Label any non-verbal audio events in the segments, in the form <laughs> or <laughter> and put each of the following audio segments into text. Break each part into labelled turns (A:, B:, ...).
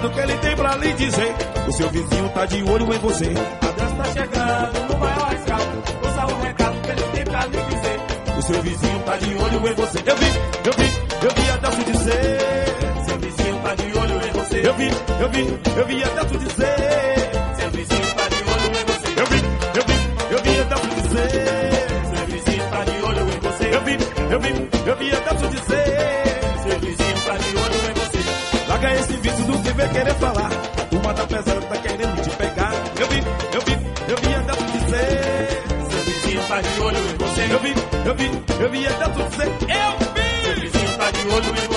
A: recado que ele tem pra lhe dizer. O seu vizinho tá de olho em você. Adesto tá chegando no maior astral. Ouça o recado que ele tem pra lhe dizer. O seu vizinho tá de olho em você. Eu vi, eu vi, eu vi Adesto dizer. Seu vizinho tá de olho em você. Eu vi, eu vi, eu vi Adesto dizer. Seu vizinho tá de olho em você. Eu vi, eu vi, eu vi Adesto dizer. Seu vizinho tá de olho em você. Eu vi, eu vi, eu vi Adesto dizer. Vício do que vem querer falar. A turma pesando, tá querendo te pegar. Eu vi, eu vi, eu vi Adesto dizer. Seu vizinho tá de olho em você. Eu vi, eu vi, eu vi Adesto dizer. Eu vi. Seu vizinho tá de olho em você.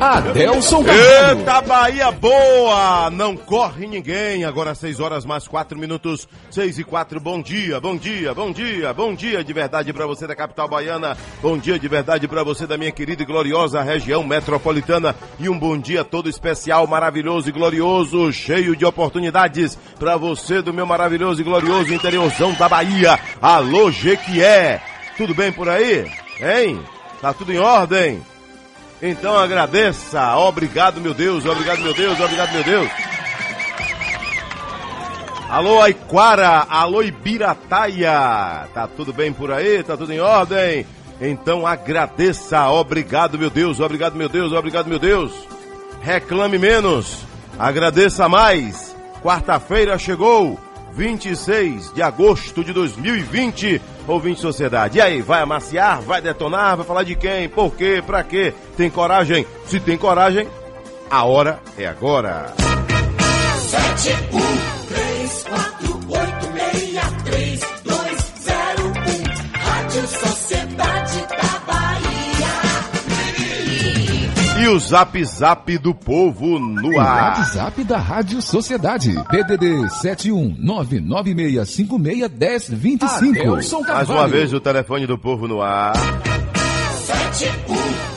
B: Adelson Carvalho.
C: Eita Bahia boa! Não corre ninguém. Agora 6 horas mais 4 minutos. 6 e 4. Bom dia, bom dia, bom dia, bom dia de verdade pra você da capital baiana. Bom dia de verdade pra você da minha querida e gloriosa região metropolitana. E um bom dia todo especial, maravilhoso e glorioso, cheio de oportunidades pra você do meu maravilhoso e glorioso interiorzão da Bahia. Alô, Jequié. Tudo bem por aí? Hein? Tá tudo em ordem? Então agradeça. Obrigado, meu Deus. Obrigado, meu Deus. Obrigado, meu Deus. Alô, Aiquara. Alô, Ibirataia. Tá tudo bem por aí? Tá tudo em ordem? Então agradeça. Obrigado, meu Deus. Obrigado, meu Deus. Obrigado, meu Deus. Reclame menos. Agradeça mais. Quarta-feira chegou. 26 de agosto de 2020. Ouvinte Sociedade. E aí, vai amaciar? Vai detonar? Vai falar de quem? Por quê? Pra quê? Tem coragem? Se tem coragem, a hora é agora.
D: 7, 1, 3, 4, 8, 6, 3,
C: E o Zap Zap do Povo no ar.
B: O
C: Zap
B: Zap da Rádio Sociedade. DDD 71996561025. Ah,
C: Mais uma vez o telefone do povo no ar.
D: 71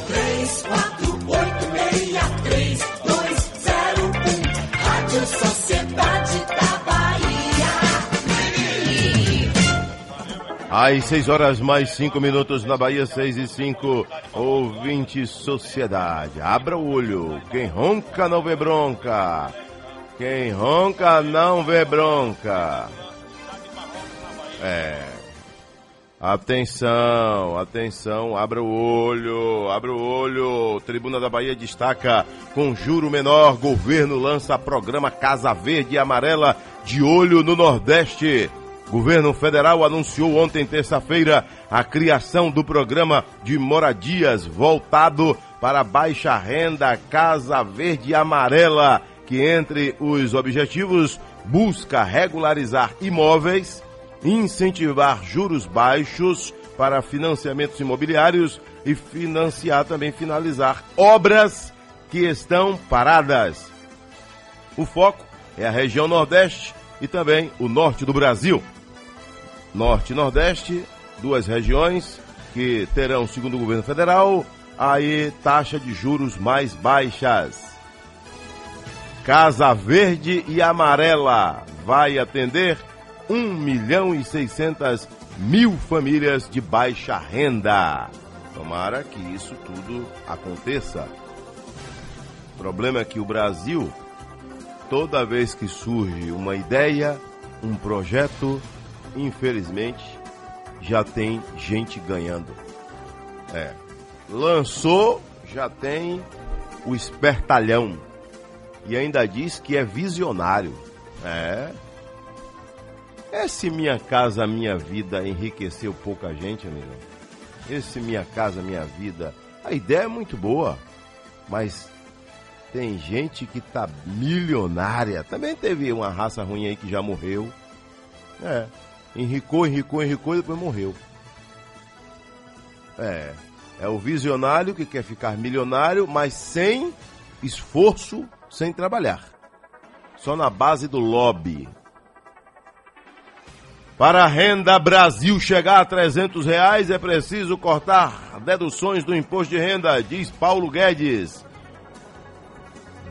C: Às 6 horas mais 5 minutos na Bahia, 6 e 5. Ouvinte Sociedade. Abra o olho. Quem ronca não vê bronca. Quem ronca não vê bronca. É. Atenção, atenção, abra o olho, abra o olho. Tribuna da Bahia destaca: com juro menor, governo lança programa Casa Verde e Amarela de olho no Nordeste. Governo federal anunciou ontem, terça-feira, a criação do programa de moradias voltado para baixa renda Casa Verde Amarela, que entre os objetivos busca regularizar imóveis incentivar juros baixos para financiamentos imobiliários e financiar também finalizar obras que estão paradas. O foco é a região Nordeste e também o norte do Brasil. Norte e Nordeste, duas regiões que terão, segundo o governo federal, aí taxa de juros mais baixas. Casa Verde e Amarela vai atender 1 milhão e 600 mil famílias de baixa renda. Tomara que isso tudo aconteça. O problema é que o Brasil, toda vez que surge uma ideia, um projeto, infelizmente, já tem gente ganhando. É. Lançou, já tem o espertalhão. E ainda diz que é visionário. É. Esse Minha Casa Minha Vida enriqueceu pouca gente, amigo. Esse Minha Casa Minha Vida, a ideia é muito boa, mas tem gente que tá milionária. Também teve uma raça ruim aí que já morreu. É, enricou, enricou, enricou e depois morreu. É, é o visionário que quer ficar milionário, mas sem esforço, sem trabalhar. Só na base do lobby. Para a renda Brasil chegar a 300 reais é preciso cortar deduções do imposto de renda, diz Paulo Guedes.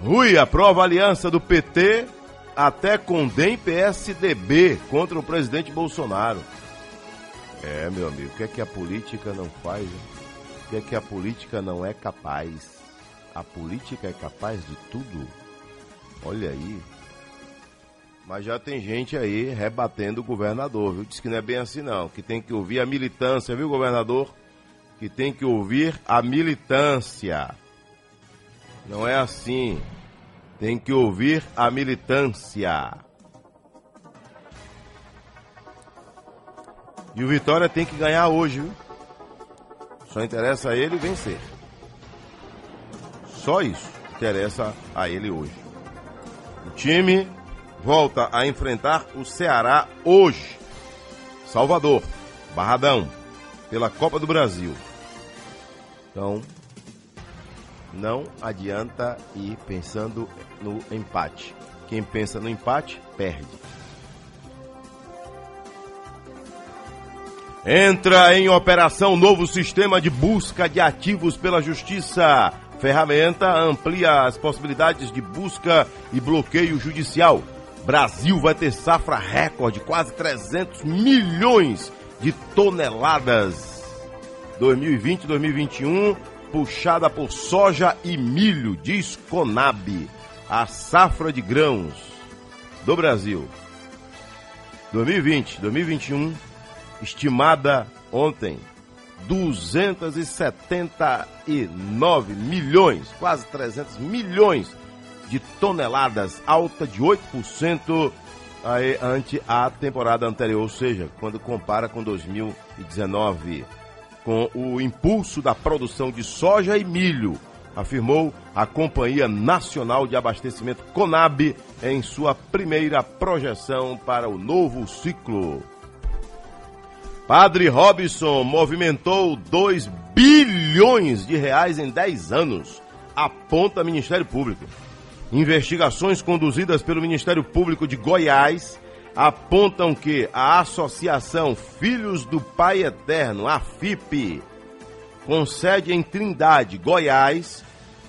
C: Rui aprova a aliança do PT até com DEM PSDB contra o presidente Bolsonaro. É, meu amigo, o que é que a política não faz? O que é que a política não é capaz? A política é capaz de tudo? Olha aí. Mas já tem gente aí rebatendo o governador, viu? Diz que não é bem assim não, que tem que ouvir a militância, viu, governador? Que tem que ouvir a militância. Não é assim. Tem que ouvir a militância. E o Vitória tem que ganhar hoje, viu? Só interessa a ele vencer. Só isso interessa a ele hoje. O time volta a enfrentar o Ceará hoje. Salvador, Barradão, pela Copa do Brasil. Então, não adianta ir pensando no empate. Quem pensa no empate, perde. Entra em operação novo sistema de busca de ativos pela Justiça. Ferramenta amplia as possibilidades de busca e bloqueio judicial. Brasil vai ter safra recorde, quase 300 milhões de toneladas. 2020-2021, puxada por soja e milho, diz Conab, a safra de grãos do Brasil. 2020-2021, estimada ontem 279 milhões, quase 300 milhões de toneladas, alta de 8% aí, ante a temporada anterior, ou seja, quando compara com 2019, com o impulso da produção de soja e milho, afirmou a Companhia Nacional de Abastecimento Conab em sua primeira projeção para o novo ciclo. Padre Robson movimentou 2 bilhões de reais em 10 anos, aponta Ministério Público. Investigações conduzidas pelo Ministério Público de Goiás apontam que a Associação Filhos do Pai Eterno, a com sede em Trindade, Goiás,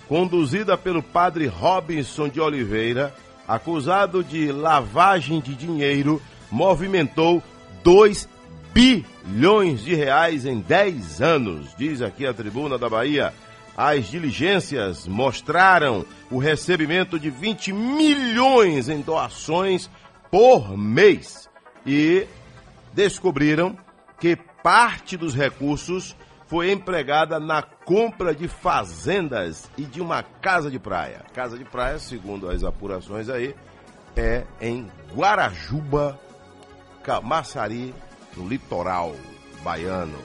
C: conduzida pelo padre Robinson de Oliveira, acusado de lavagem de dinheiro, movimentou 2 bilhões de reais em 10 anos, diz aqui a tribuna da Bahia. As diligências mostraram o recebimento de 20 milhões em doações por mês e descobriram que parte dos recursos foi empregada na compra de fazendas e de uma casa de praia. Casa de praia, segundo as apurações aí, é em Guarajuba, Camaçari, no litoral baiano.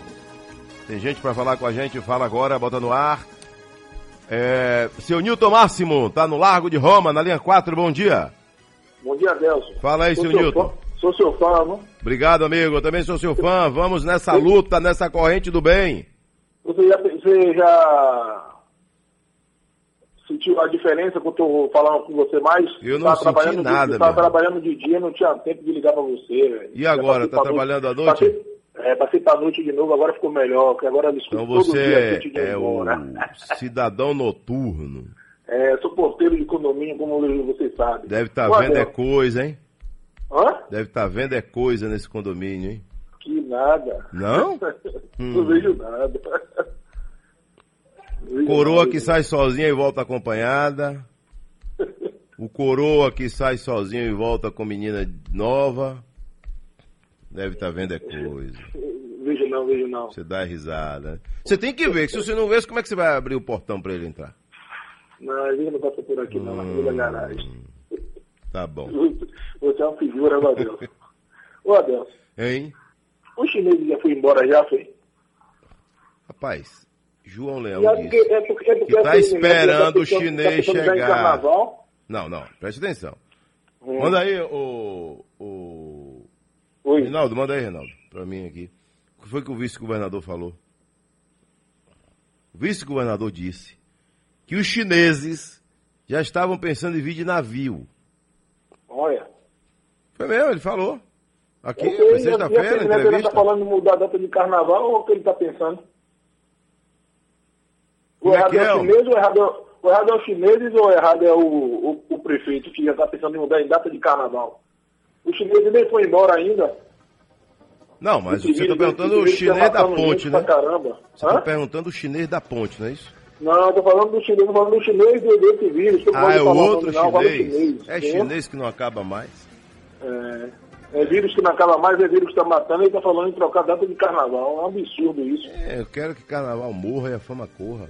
C: Tem gente para falar com a gente, fala agora, bota no ar. É, seu Nilton Máximo, tá no Largo de Roma, na linha 4, bom dia.
E: Bom dia, Nelson.
C: Fala aí,
E: Sou
C: seu
E: seu
C: Nilton.
E: fã- Sou seu fã, não?
C: Obrigado, amigo. Eu também sou seu fã. Vamos nessa luta, nessa corrente do bem.
E: Você já, você já sentiu a diferença que eu falando com você mais?
C: Eu não
E: Tava
C: senti
E: trabalhando de-
C: nada,
E: eu tava trabalhando de dia, não tinha tempo de ligar pra você. velho.
C: E agora, tá trabalhando à noite?
E: Passei, é, passei pra noite de novo, agora ficou melhor, porque agora eu
C: Então
E: todo dia
C: você
E: gente de
C: é o cidadão noturno. <laughs>
E: É, sou porteiro de condomínio, como você sabe.
C: Deve estar
E: Ô,
C: vendo é coisa, hein?
E: Hã?
C: Deve estar vendo é coisa nesse condomínio, hein?
E: Que nada.
C: Não? <laughs>
E: não vejo nada. Vejo
C: Coroa
E: nada.
C: que sai sozinha e volta acompanhada. O coroa que sai sozinho e volta com menina nova. Deve estar vendo é coisa.
E: Vejo não, vejo não.
C: Você dá risada. Você tem que ver, que se você não ver, como é que você vai abrir o portão pra ele entrar?
E: Não, ele não passa por aqui não, na
C: Hum.
E: garagem.
C: Tá bom. <laughs>
E: Você é uma figura, Deus. Ô, Adelson,
C: Hein?
E: O chinês já foi embora já, foi?
C: Rapaz, João Leão
E: E é
C: disse.
E: é porque, é porque
C: que tá
E: assim, né,
C: esperando
E: tá
C: o chinês
E: tá em
C: chegar. Não, não, preste atenção.
E: Hum.
C: Manda aí o. o...
E: Oi.
C: Reinaldo, manda aí, Reinaldo, pra mim aqui. O que foi que o vice-governador falou? O vice-governador disse que os chineses já estavam pensando em vir de navio.
E: Olha.
C: Foi mesmo, ele falou. Aqui, foi
E: a
C: sexta-feira,
E: Ele
C: entrevista.
E: tá falando de mudar a data de carnaval ou o que ele tá pensando? O
C: Como é
E: errado é,
C: é,
E: o chinês, o errado é, o errado é os chineses ou o errado é o, o, o prefeito que já tá pensando em mudar em data de carnaval? O chinês nem foi embora ainda.
C: Não, mas você está perguntando o
E: tá
C: chinês da ponte, né?
E: Caramba.
C: Você está perguntando o chinês da ponte, não é isso?
E: Não, tô falando do chinês, tô falando do chinês do- desse vírus.
C: Ah, é o outro chinês. É chinês que não acaba mais.
E: É, é vírus que não acaba mais, é vírus que está matando. Ele está falando em trocar data de carnaval. É um absurdo isso.
C: É, eu quero que carnaval morra e a fama corra.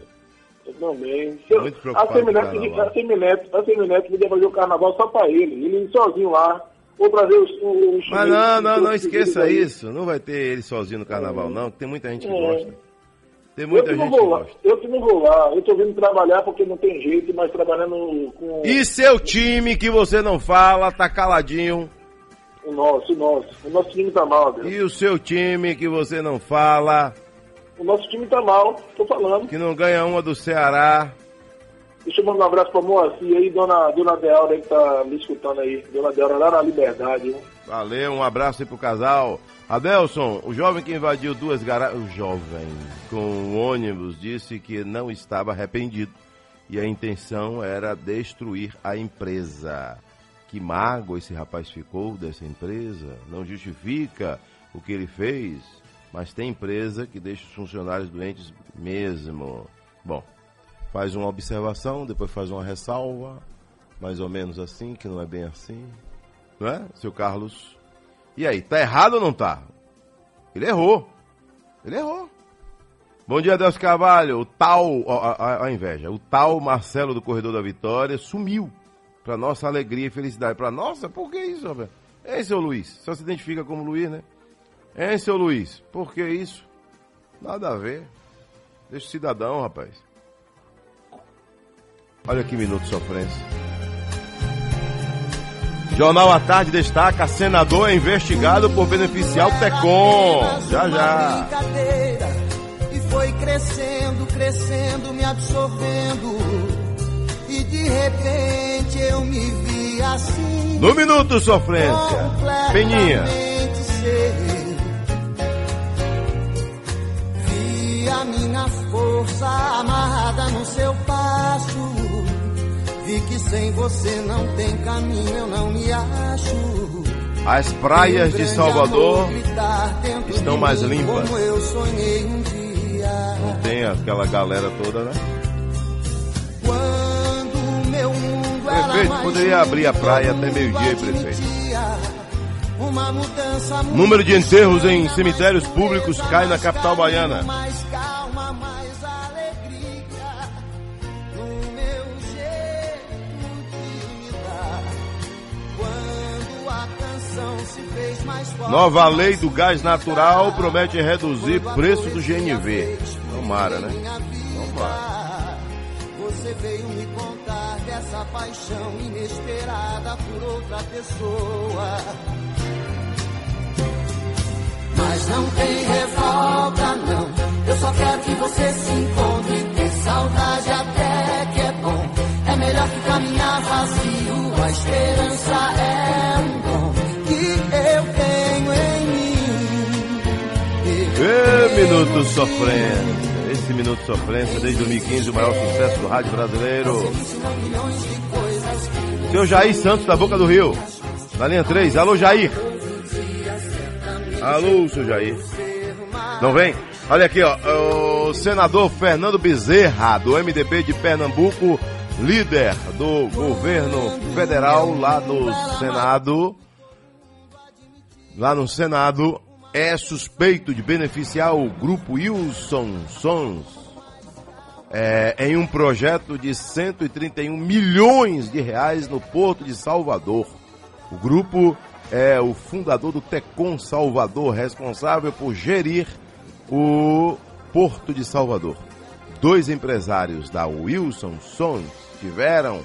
E: Eu também.
C: Muito preocupado
E: a Semineto, a Semineto, a Semineto podia fazer o carnaval só para ele. Ele sozinho lá. Ou trazer os, os
C: Mas não, não, não esqueça isso. Não vai ter ele sozinho no carnaval, não. que Tem muita gente que
E: É.
C: gosta. Tem
E: Eu
C: muita
E: não
C: gente que
E: lá,
C: gosta.
E: eu que não vou lá, eu tô vindo trabalhar porque não tem jeito, mas trabalhando com
C: E seu time que você não fala, tá caladinho.
E: O nosso, o nosso. O nosso time tá mal, Deus.
C: E o seu time que você não fala,
E: O nosso time tá mal, tô falando.
C: que não ganha uma do Ceará.
E: Deixa eu mandar um abraço pra Moacir aí, dona, dona Deaura aí que tá me escutando aí. Dona Deaura lá na Liberdade, viu?
C: Valeu, um abraço aí pro casal. Adelson, o jovem que invadiu duas garagens, o jovem com o ônibus disse que não estava arrependido e a intenção era destruir a empresa. Que mágoa esse rapaz ficou dessa empresa, não justifica o que ele fez, mas tem empresa que deixa os funcionários doentes mesmo. Bom, faz uma observação, depois faz uma ressalva, mais ou menos assim, que não é bem assim não é, seu Carlos? E aí, tá errado ou não tá? Ele errou. Ele errou. Bom dia, Deus Carvalho. O tal, a, a- a inveja, o tal Marcelo do Corredor da Vitória sumiu. Pra nossa alegria e felicidade. Pra nossa, por que isso, Roberto? Hein, seu Luiz? Só se identifica como Luiz, né? Hein, seu Luiz? Por que isso? Nada a ver. Deixa o cidadão, rapaz. Olha que minuto de sofrência. Jornal à Tarde destaca: senador é investigado por beneficiar o TECOM. Já, já.
F: e foi crescendo, crescendo, me absorvendo. De repente eu me vi assim.
C: No minuto, sofrência. Peninha.
F: Vi a minha força amarrada no seu passo. Vi que sem você não tem caminho, eu não me acho.
C: As praias de Salvador estão mais limpas.
F: Como eu sonhei um dia.
C: não tem aquela galera toda, né? Prefeito, poderia abrir a praia até meio-dia, prefeito. Número de enterros em cemitérios públicos cai na capital baiana. Nova lei do gás natural promete reduzir preço do GNV. Tomara, né? Tomara.
F: Você veio me contar dessa paixão inesperada por outra pessoa. Mas não tem revolta, não. Eu só quero que você se encontre. Ter saudade até que é bom. É melhor que caminhar vazio. A esperança é um dom que eu tenho em mim.
C: Eu minutos sofrendo. 15 minutos sofrência, desde 2015, o maior sucesso do rádio brasileiro. Seu Jair Santos, da Boca do Rio, na linha 3. Alô, Jair. Alô, seu Jair. Não vem? Olha aqui, ó. É o senador Fernando Bezerra, do MDB de Pernambuco, líder do governo federal lá no Senado. Lá no Senado, é suspeito de beneficiar o grupo Wilson Sons é, em um projeto de 131 milhões de reais no Porto de Salvador. O grupo é o fundador do Tecom Salvador, responsável por gerir o Porto de Salvador. Dois empresários da Wilson Sons tiveram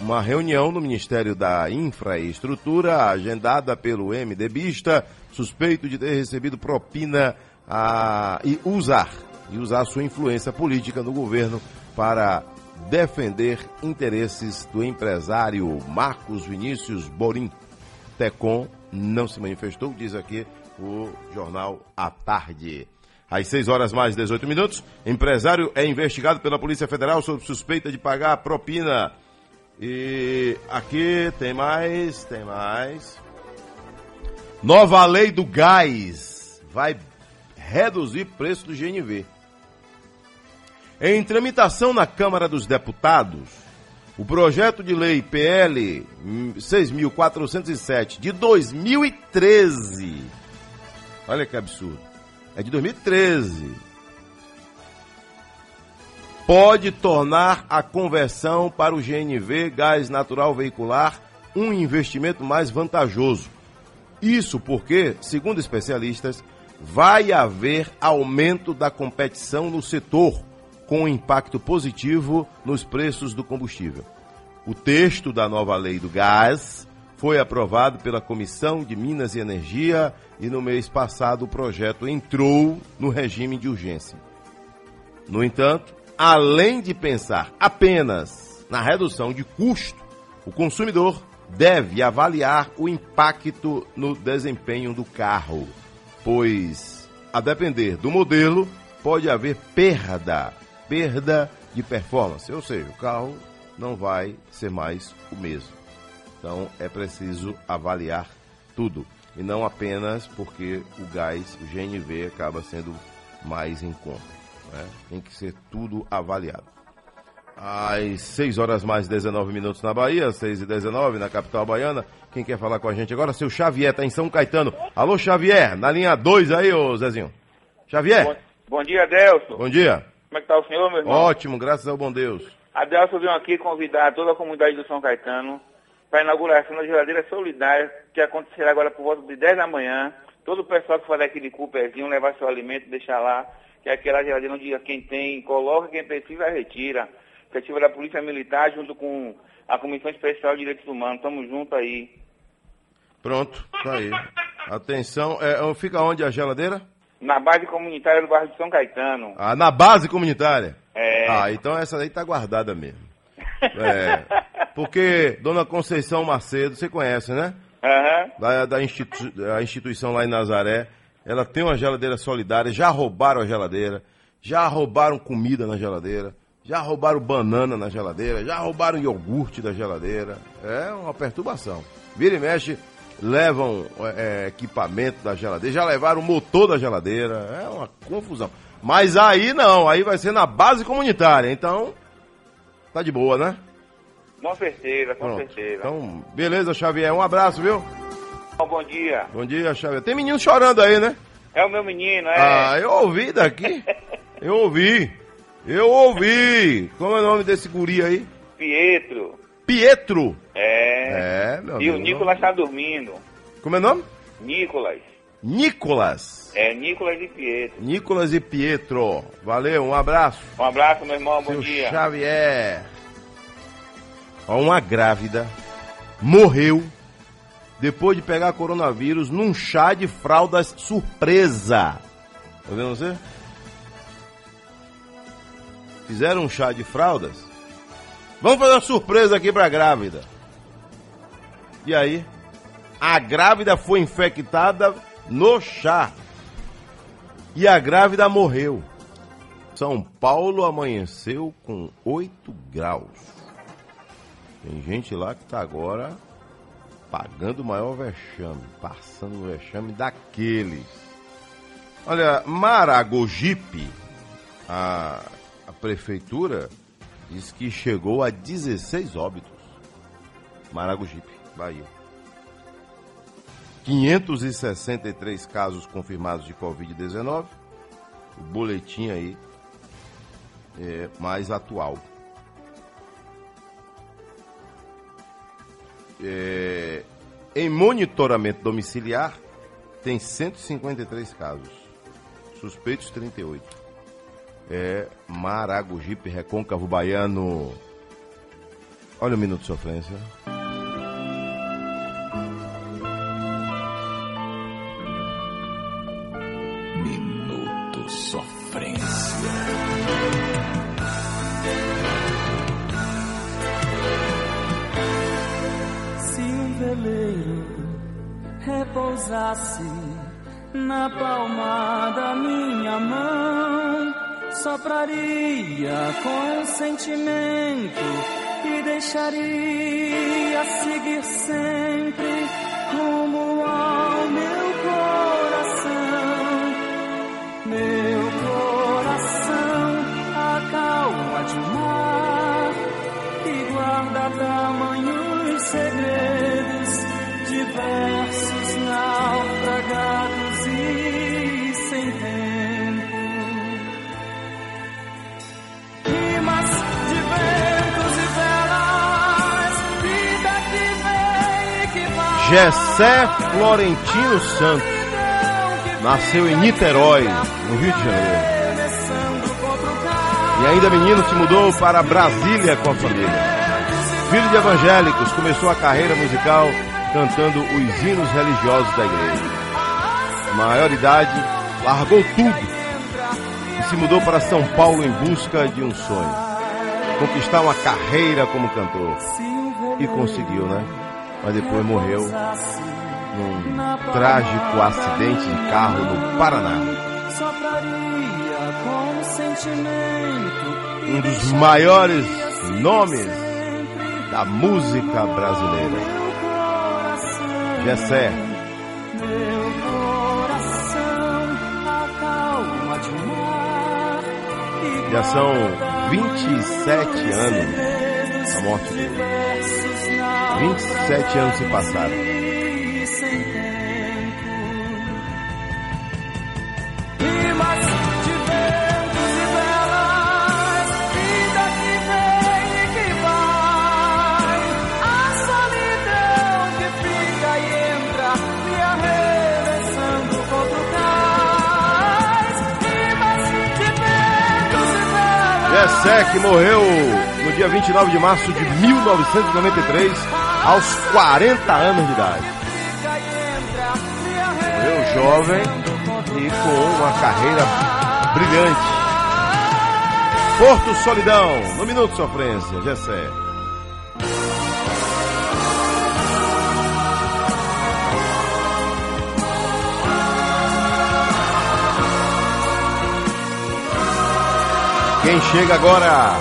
C: uma reunião no Ministério da Infraestrutura, agendada pelo MDBista, suspeito de ter recebido propina a, e usar e usar sua influência política no governo para defender interesses do empresário Marcos Vinícius Borim. Tecom não se manifestou, diz aqui o jornal à tarde. Às 6 horas mais 18 minutos, empresário é investigado pela Polícia Federal sob suspeita de pagar propina. E aqui tem mais, tem mais. Nova lei do gás vai reduzir preço do GNV. Em tramitação na Câmara dos Deputados, o projeto de lei PL 6.407 de 2013. Olha que absurdo. É de 2013. Pode tornar a conversão para o GNV, gás natural veicular, um investimento mais vantajoso. Isso porque, segundo especialistas, vai haver aumento da competição no setor, com impacto positivo nos preços do combustível. O texto da nova lei do gás foi aprovado pela Comissão de Minas e Energia e no mês passado o projeto entrou no regime de urgência. No entanto, além de pensar apenas na redução de custo, o consumidor deve avaliar o impacto no desempenho do carro, pois, a depender do modelo, pode haver perda, perda de performance, ou seja, o carro não vai ser mais o mesmo. Então é preciso avaliar tudo e não apenas porque o gás, o GNV, acaba sendo mais em conta. Né? Tem que ser tudo avaliado. Às 6 horas mais 19 minutos na Bahia, 6 e 19 na capital baiana. Quem quer falar com a gente agora? Seu Xavier, tá em São Caetano. Alô, Xavier, na linha 2 aí, ô Zezinho. Xavier.
G: Bom, bom dia, Adelson.
C: Bom dia.
G: Como é que tá o senhor, meu irmão?
C: Ótimo, graças ao bom Deus.
G: Adelson veio aqui convidar toda a comunidade do São Caetano para a inauguração da geladeira solidária, que acontecerá agora por volta de 10 da manhã. Todo o pessoal que for daqui de Cupezinho, levar seu alimento, deixar lá, que é aquela geladeira onde quem tem, coloca, quem precisa, retira. Iniciativa da Polícia Militar, junto com a Comissão Especial de Direitos Humanos. Tamo junto aí.
C: Pronto, tá aí. Atenção, é, fica onde a geladeira?
G: Na base comunitária do bairro de São Caetano.
C: Ah, na base comunitária?
G: É.
C: Ah, então essa daí tá guardada mesmo. É, porque Dona Conceição Macedo, você conhece, né?
G: Aham.
C: Da, da institu- a instituição lá em Nazaré, ela tem uma geladeira solidária, já roubaram a geladeira, já roubaram comida na geladeira, já roubaram banana na geladeira, já roubaram iogurte da geladeira. É uma perturbação. Vira e mexe, levam é, equipamento da geladeira, já levaram o motor da geladeira. É uma confusão. Mas aí não, aí vai ser na base comunitária. Então, tá de boa, né?
G: Com certeza, com
C: Pronto.
G: certeza.
C: Então, beleza, Xavier. Um abraço, viu?
G: Bom dia.
C: Bom dia, Xavier. Tem menino chorando aí, né?
G: É o meu menino, é?
C: Ah, eu ouvi daqui. <laughs> Eu ouvi. Eu ouvi. Como é o nome desse guri aí?
G: Pietro.
C: Pietro.
G: É.
C: É, meu
G: E o. Nicolas tá dormindo.
C: Como é o nome?
G: Nicolas.
C: Nicolas.
G: É, Nicolas e Pietro.
C: Nicolas e Pietro. Valeu, um abraço.
G: Um abraço, meu irmão. Bom
C: Seu
G: dia.
C: Xavier. Ó, uma grávida morreu depois de pegar coronavírus num chá de fraldas surpresa. Tá vendo você? Fizeram um chá de fraldas. Vamos fazer uma surpresa aqui pra grávida. E aí? A grávida foi infectada no chá. E a grávida morreu. São Paulo amanheceu com 8 graus. Tem gente lá que tá agora pagando o maior vexame, passando o vexame daqueles. Olha, Maragogipe, a, a prefeitura diz que chegou a 16 óbitos. Maragogipe, Bahia. 563 casos confirmados de Covid-19. O boletim aí é mais atual. É, em monitoramento domiciliar, tem 153 casos. Suspeitos, 38. É Maragogipe, Recôncavo Baiano. Olha o minuto de sofrência.
B: Minuto Sofrência.
H: Na palma da minha mão, sopraria com sentimento e deixaria seguir sempre
C: Gessé Florentino Santos nasceu em Niterói, no Rio de Janeiro. E ainda menino se mudou para Brasília com a família. Filho de evangélicos, começou a carreira musical cantando os hinos religiosos da igreja. Maior idade, largou tudo e se mudou para São Paulo em busca de um sonho. Conquistar uma carreira como cantor. E conseguiu, né? Mas depois morreu num trágico acidente de carro no Paraná. Um dos maiores nomes da música brasileira. Gessé. Já são 27 anos a morte dele. 27 anos se passaram. Gessé, que morreu no dia 29 de março de 1993, aos 40 anos de idade. Morreu jovem e com uma carreira brilhante. Porto Solidão, no Minuto Sofrência, Gessé. Quem chega agora?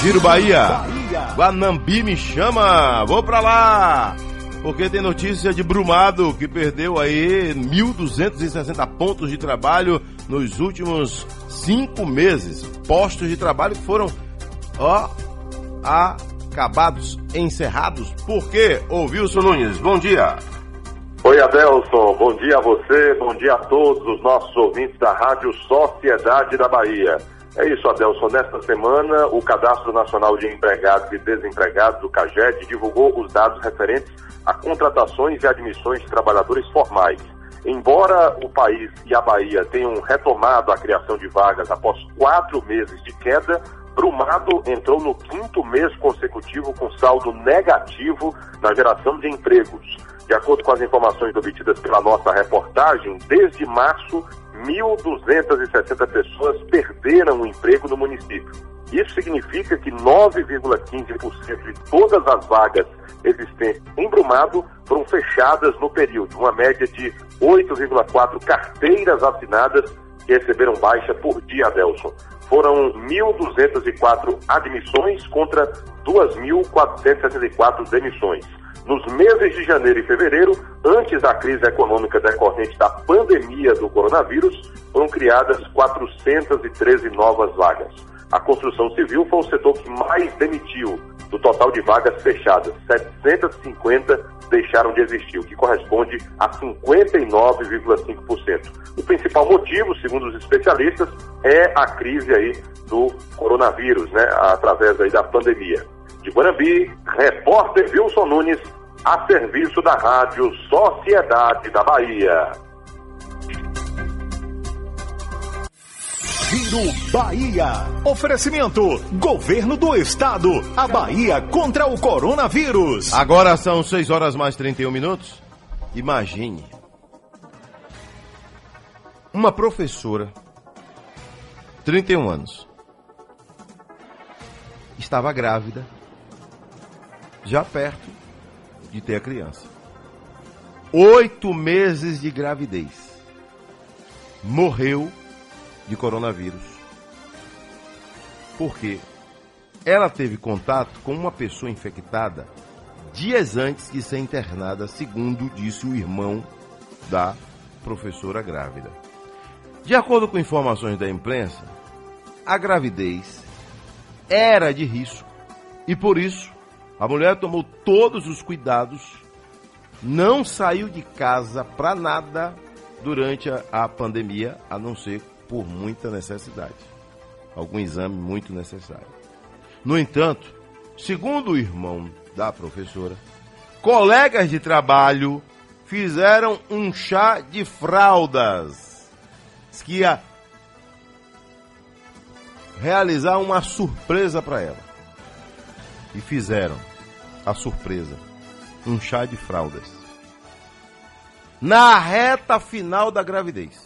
C: Giro Bahia. Guanambi me chama. Vou pra lá. Porque tem notícia de Brumado que perdeu aí 1.260 pontos de trabalho nos últimos cinco meses. Postos de trabalho que foram, ó, acabados, encerrados. Por quê? Ô Wilson Nunes, bom dia.
I: Oi, Adelson. Bom dia a você, bom dia a todos os nossos ouvintes da Rádio Sociedade da Bahia. É isso, Adelson. Nesta semana, o Cadastro Nacional de Empregados e Desempregados, o CAGED, divulgou os dados referentes a contratações e admissões de trabalhadores formais. Embora o país e a Bahia tenham retomado a criação de vagas após quatro meses de queda, Brumado entrou no quinto mês consecutivo com saldo negativo na geração de empregos. De acordo com as informações obtidas pela nossa reportagem, desde março, 1.260 pessoas perderam o emprego no município. Isso significa que 9,15% de todas as vagas existentes em Brumado foram fechadas no período, uma média de 8,4 carteiras assinadas que receberam baixa por dia, Adelson. Foram 1.204 admissões contra 2.474 demissões. Nos meses de janeiro e fevereiro, antes da crise econômica decorrente da pandemia do coronavírus, foram criadas 413 novas vagas. A construção civil foi o setor que mais demitiu. Do total de vagas fechadas, 750 deixaram de existir, o que corresponde a 59,5%. O principal motivo, segundo os especialistas, é a crise aí do coronavírus, né, através aí da pandemia. De Guarambi, repórter Wilson Nunes, a serviço da Rádio Sociedade da Bahia.
J: Giro Bahia. Oferecimento: Governo do Estado. A Bahia contra o coronavírus.
C: Agora são 6 horas mais 31 minutos. Imagine. Uma professora, 31 anos, estava grávida, já perto de ter a criança. Oito meses de gravidez. Morreu de coronavírus. Porque ela teve contato com uma pessoa infectada dias antes de ser internada, segundo disse o irmão da professora grávida. De acordo com informações da imprensa, a gravidez era de risco e por isso a mulher tomou todos os cuidados, não saiu de casa para nada durante a, a pandemia, a não ser por muita necessidade. Algum exame muito necessário. No entanto, segundo o irmão da professora, colegas de trabalho fizeram um chá de fraldas. Que ia realizar uma surpresa para ela. E fizeram a surpresa. Um chá de fraldas. Na reta final da gravidez.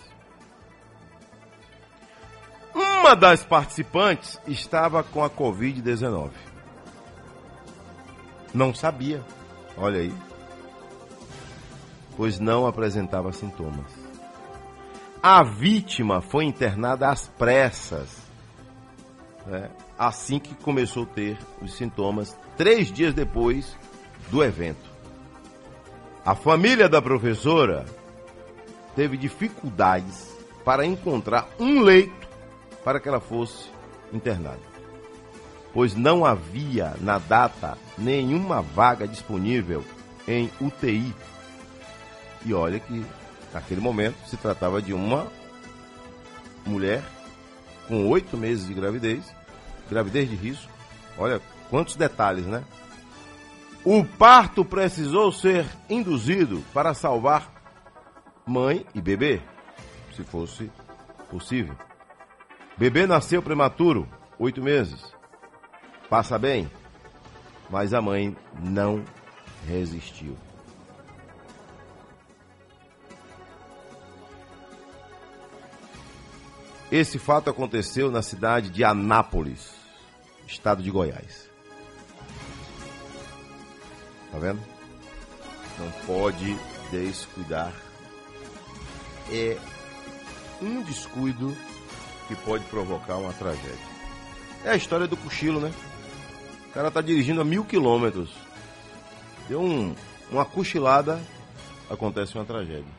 C: Uma das participantes estava com a Covid-19. Não sabia. Olha aí. Pois não apresentava sintomas. A vítima foi internada às pressas. né, assim que começou a ter os sintomas, três dias depois do evento. A família da professora teve dificuldades para encontrar um leito para que ela fosse internada, pois não havia na data nenhuma vaga disponível em UTI. E olha que naquele momento se tratava de uma mulher com oito meses de gravidez, gravidez de risco. Olha quantos detalhes, né? O parto precisou ser induzido para salvar mãe e bebê, se fosse possível. Bebê nasceu prematuro, oito meses. Passa bem, mas a mãe não resistiu. Esse fato aconteceu na cidade de Anápolis, estado de Goiás. Tá vendo? Não pode descuidar. É um descuido que pode provocar uma tragédia. É a história do cochilo, né? O cara tá dirigindo a mil quilômetros. Deu um, uma cochilada, acontece uma tragédia.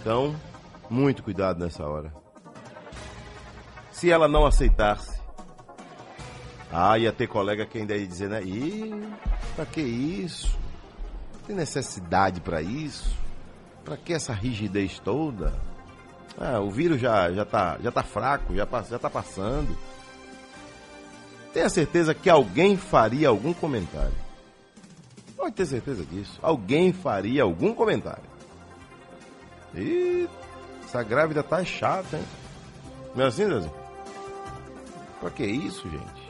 C: Então, muito cuidado nessa hora. Se ela não aceitasse, ah, ia ter colega que ainda ia dizer, né? Ih, pra que isso? Tem necessidade pra isso? Pra que essa rigidez toda? Ah, o vírus já, já, tá, já tá fraco, já, já tá passando. Tenha certeza que alguém faria algum comentário. Pode ter certeza disso. Alguém faria algum comentário. E essa grávida tá chata, hein? Não é assim, Zezinho? Pra que isso, gente?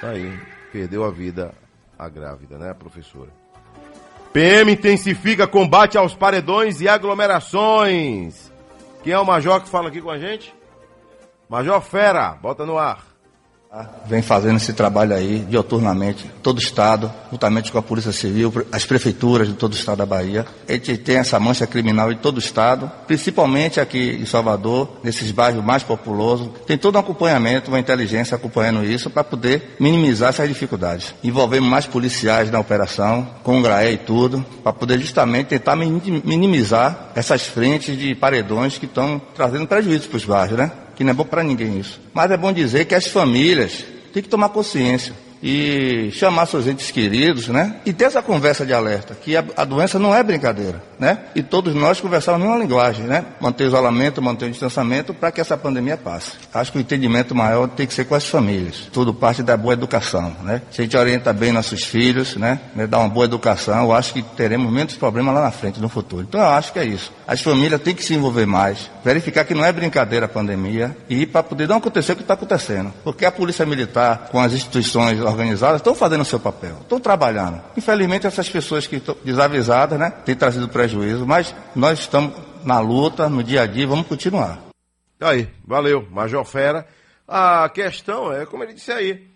C: Tá aí, perdeu a vida a grávida, né, professora? PM intensifica combate aos paredões e aglomerações. Quem é o Major que fala aqui com a gente? Major Fera, bota no ar.
K: Vem fazendo esse trabalho aí dioturnamente, todo o estado, juntamente com a Polícia Civil, as prefeituras de todo o estado da Bahia. A gente tem essa mancha criminal em todo o estado, principalmente aqui em Salvador, nesses bairros mais populosos. Tem todo um acompanhamento, uma inteligência acompanhando isso para poder minimizar essas dificuldades. Envolvemos mais policiais na operação, com o GRAE e tudo, para poder justamente tentar minim- minimizar essas frentes de paredões que estão trazendo prejuízo para os bairros, né? Que não é bom para ninguém isso. Mas é bom dizer que as famílias têm que tomar consciência e chamar seus entes queridos, né? E ter essa conversa de alerta, que a, a doença não é brincadeira, né? E todos nós conversamos a mesma linguagem, né? Manter o isolamento, manter o distanciamento para que essa pandemia passe. Acho que o entendimento maior tem que ser com as famílias. Tudo parte da boa educação, né? Se a gente orienta bem nossos filhos, né? né, Dar uma boa educação, eu acho que teremos menos problemas lá na frente, no futuro. Então eu acho que é isso. As famílias têm que se envolver mais, verificar que não é brincadeira a pandemia e para poder não acontecer o que está acontecendo. Porque a Polícia Militar, com as instituições organizadas, estão fazendo o seu papel, estão trabalhando. Infelizmente, essas pessoas que estão desavisadas, né, têm trazido prejuízo, mas nós estamos na luta, no dia a dia, vamos continuar.
C: Aí, valeu, Major Fera. A questão é, como ele disse aí,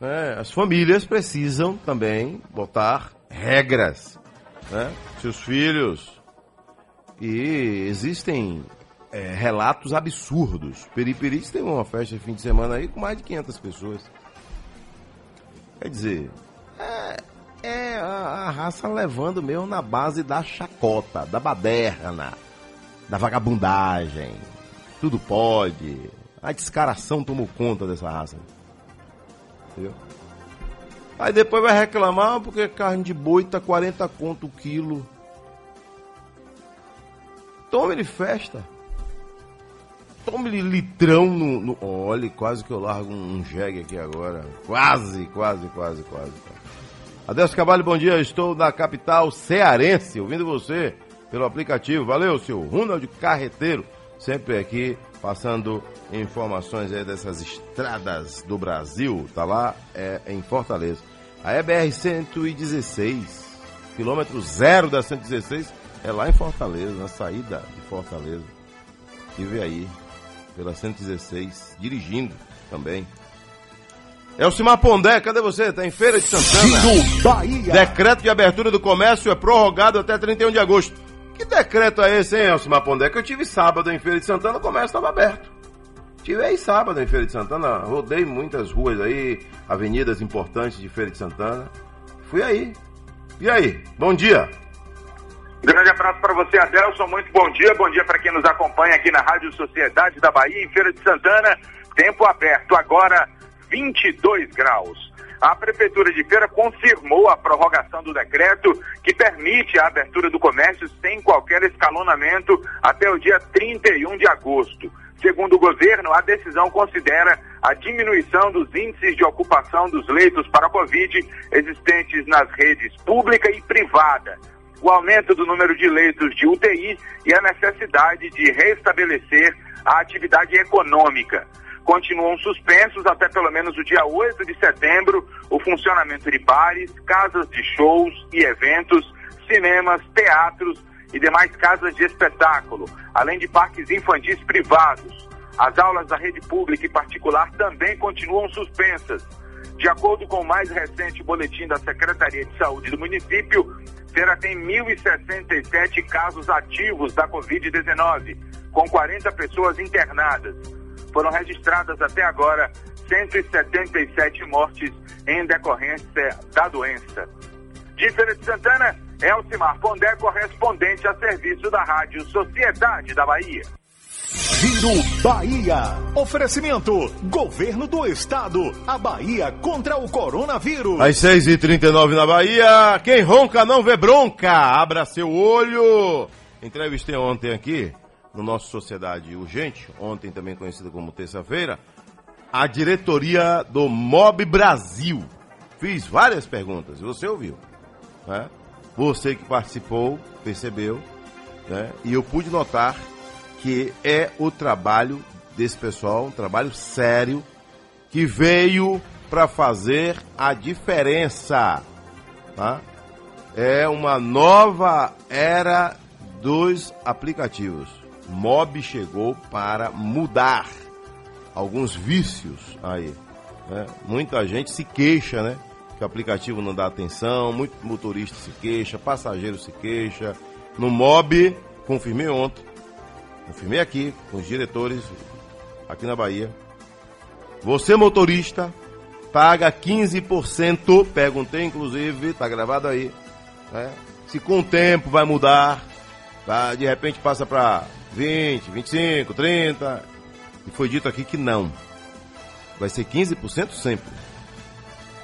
C: né, as famílias precisam também botar regras. Né? Seus filhos. E existem é, relatos absurdos. Periperiz teve uma festa de fim de semana aí com mais de 500 pessoas. Quer dizer, é, é a, a raça levando mesmo na base da chacota, da baderna, da vagabundagem. Tudo pode. A descaração tomou conta dessa raça. Entendeu? Aí depois vai reclamar porque carne de boi tá 40 conto o quilo. Tome-lhe festa. Tome-lhe litrão no, no. Olha, quase que eu largo um, um jegue aqui agora. Quase, quase, quase, quase. Adelso Cavalho, bom dia. Estou na capital cearense, ouvindo você pelo aplicativo. Valeu, seu Ronald Carreteiro, sempre aqui passando informações aí dessas estradas do Brasil. Tá lá é, em Fortaleza. A EBR 116, quilômetro zero da 116, é lá em Fortaleza, na saída de Fortaleza. Estive aí pela 116, dirigindo também. Elcimar Pondé, cadê você? Tá em Feira de Santana.
J: Giro Bahia.
C: Decreto de abertura do comércio é prorrogado até 31 de agosto. Que decreto é esse, hein, Elcimar Pondé? Que eu tive sábado em Feira de Santana, o comércio estava aberto. Tive aí sábado em Feira de Santana, rodei muitas ruas aí, avenidas importantes de Feira de Santana. Fui aí. E aí? Bom dia.
L: Grande abraço para você, Adelson. Muito bom dia. Bom dia para quem nos acompanha aqui na Rádio Sociedade da Bahia, em Feira de Santana. Tempo aberto, agora 22 graus. A Prefeitura de Feira confirmou a prorrogação do decreto que permite a abertura do comércio sem qualquer escalonamento até o dia 31 de agosto. Segundo o governo, a decisão considera a diminuição dos índices de ocupação dos leitos para a Covid existentes nas redes pública e privada, o aumento do número de leitos de UTI e a necessidade de restabelecer a atividade econômica. Continuam suspensos até pelo menos o dia 8 de setembro o funcionamento de bares, casas de shows e eventos, cinemas, teatros e demais casas de espetáculo, além de parques infantis privados. As aulas da rede pública e particular também continuam suspensas. De acordo com o mais recente boletim da Secretaria de Saúde do município, Feira tem 1.067 casos ativos da Covid-19, com 40 pessoas internadas. Foram registradas até agora 177 mortes em decorrência da doença. De Feira de Santana, Elcimar Pondé, correspondente a serviço da Rádio Sociedade da Bahia.
J: Giro Bahia. Oferecimento: Governo do Estado. A Bahia contra o coronavírus.
C: Às 6h39 na Bahia, quem ronca não vê bronca. Abra seu olho. Entrevistei ontem aqui, no nosso Sociedade Urgente, ontem também conhecida como terça-feira, a diretoria do Mob Brasil. Fiz várias perguntas, você ouviu. Né? Você que participou, percebeu, né? e eu pude notar que é o trabalho desse pessoal, um trabalho sério, que veio para fazer a diferença. Tá? É uma nova era dos aplicativos. Mob chegou para mudar alguns vícios aí. Né? Muita gente se queixa, né? Que o aplicativo não dá atenção, muito motorista se queixa, passageiro se queixa. No Mob, confirmei ontem, confirmei aqui com os diretores aqui na Bahia. Você motorista paga 15%, perguntei inclusive, tá gravado aí, né? Se com o tempo vai mudar, tá? de repente passa para 20, 25, 30, e foi dito aqui que não. Vai ser 15% sempre.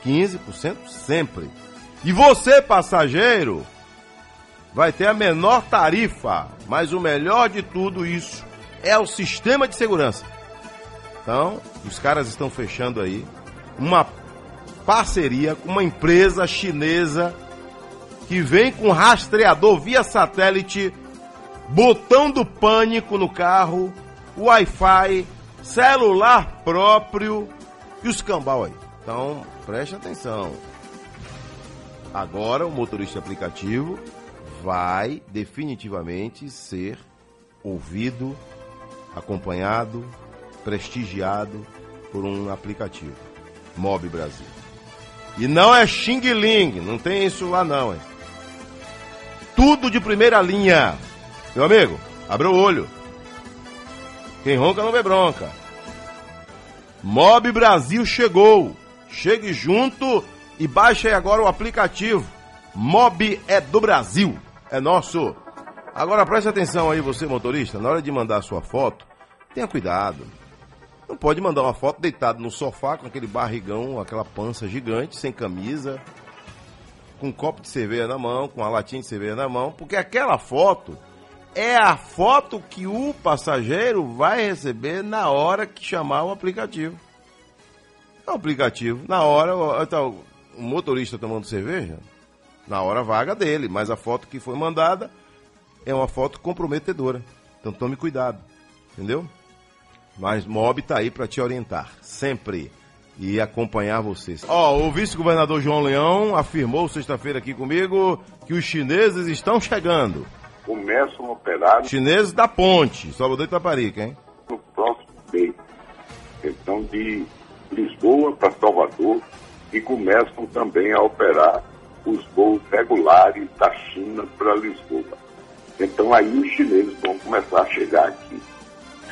C: 15% sempre. E você, passageiro, vai ter a menor tarifa, mas o melhor de tudo isso é o sistema de segurança. Então, os caras estão fechando aí uma parceria com uma empresa chinesa que vem com rastreador via satélite, botão do pânico no carro, Wi-Fi, celular próprio e os cambal aí. Então, preste atenção. Agora o motorista aplicativo vai definitivamente ser ouvido, acompanhado, prestigiado por um aplicativo. Mob Brasil. E não é Xing Ling, não tem isso lá não, hein? Tudo de primeira linha. Meu amigo, abra o olho. Quem ronca não vê bronca. Mob Brasil chegou. Chegue junto e baixe agora o aplicativo. Mob é do Brasil. É nosso. Agora preste atenção aí, você motorista, na hora de mandar a sua foto, tenha cuidado. Não pode mandar uma foto deitado no sofá com aquele barrigão, aquela pança gigante, sem camisa, com um copo de cerveja na mão, com uma latinha de cerveja na mão, porque aquela foto é a foto que o passageiro vai receber na hora que chamar o aplicativo. O aplicativo, na hora, então, um motorista tomando cerveja na hora vaga dele, mas a foto que foi mandada é uma foto comprometedora. Então tome cuidado, entendeu? Mas Mob tá aí para te orientar, sempre. E acompanhar vocês. Ó, o vice-governador João Leão afirmou sexta-feira aqui comigo que os chineses estão chegando.
M: Começam a operar
C: Chineses da ponte, Salvador e Itaparica, hein?
M: no próximo mês. Então, de Lisboa para Salvador e começam também a operar os voos regulares da China para Lisboa. Então, aí os chineses vão começar a chegar aqui.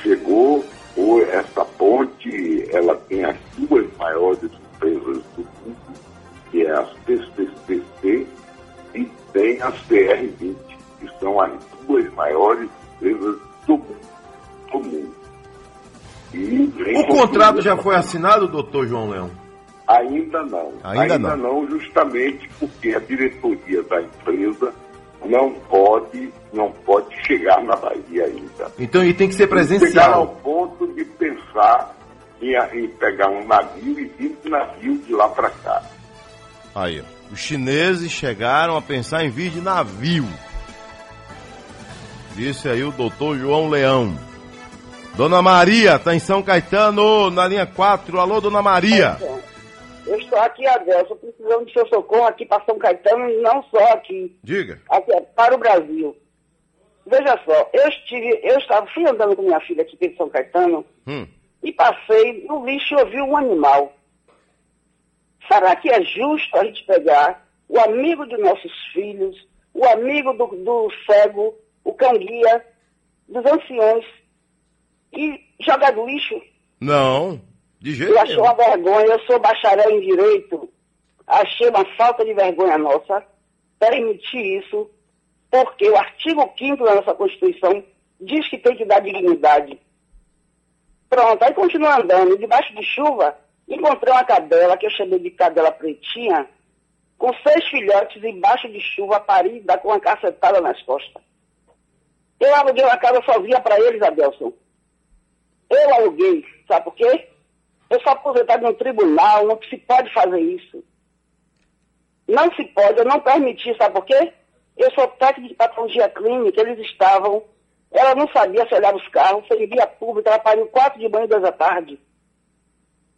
M: Chegou ou essa ponte, ela tem as duas maiores empresas do mundo, que é as PCCC e tem as CR20, que são as duas maiores empresas do mundo. Do mundo.
C: O contrato já foi assinado, doutor João Leão?
M: Ainda não.
C: Ainda não.
M: justamente porque a diretoria da empresa não pode, não pode chegar na Bahia ainda.
C: Então ele tem que ser
M: Chegar ao
C: presencial.
M: ponto de pensar em, em pegar um navio e vir de navio de lá para cá.
C: Aí, ó. Os chineses chegaram a pensar em vir de navio. Disse aí o doutor João Leão. Dona Maria, tá em São Caetano, na linha 4. Alô, Dona Maria.
N: Eu estou aqui, Adelson, precisando de seu socorro aqui para São Caetano e não só aqui,
C: Diga.
N: aqui é para o Brasil. Veja só, eu estive, eu estava, fui andando com minha filha aqui em São Caetano
C: Hum.
N: e passei no lixo e ouvi um animal. Será que é justo a gente pegar o amigo de nossos filhos, o amigo do, do cego, o cão-guia, dos anciões e jogar no lixo?
C: Não, de jeito
N: Eu achei uma vergonha, eu sou bacharel em direito. Achei uma falta de vergonha nossa permitir isso, porque o artigo 5 da nossa Constituição diz que tem que dar dignidade. Pronto, aí continua andando, debaixo de chuva, encontrei uma cadela, que eu chamei de cadela pretinha, com seis filhotes embaixo de chuva, parida, com uma cacetada nas costas. Eu aluguei uma casa sozinha para eles, Adelson. Eu aluguei, sabe por quê? Eu sou aposentado no tribunal, não se pode fazer isso. Não se pode, eu não permiti, sabe por quê? Eu sou técnico de patologia clínica, eles estavam, ela não sabia se olhava os carros, foi em via pública, ela pariu quatro de manhã e duas da tarde.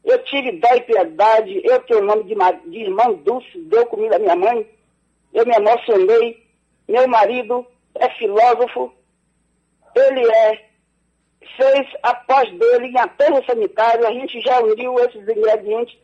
N: Eu tive dó e piedade, eu tenho o nome de, de irmão Dulce, deu comida à minha mãe, eu me emocionei, meu marido é filósofo, ele é, fez após dele em aterro sanitário, a gente já uniu esses ingredientes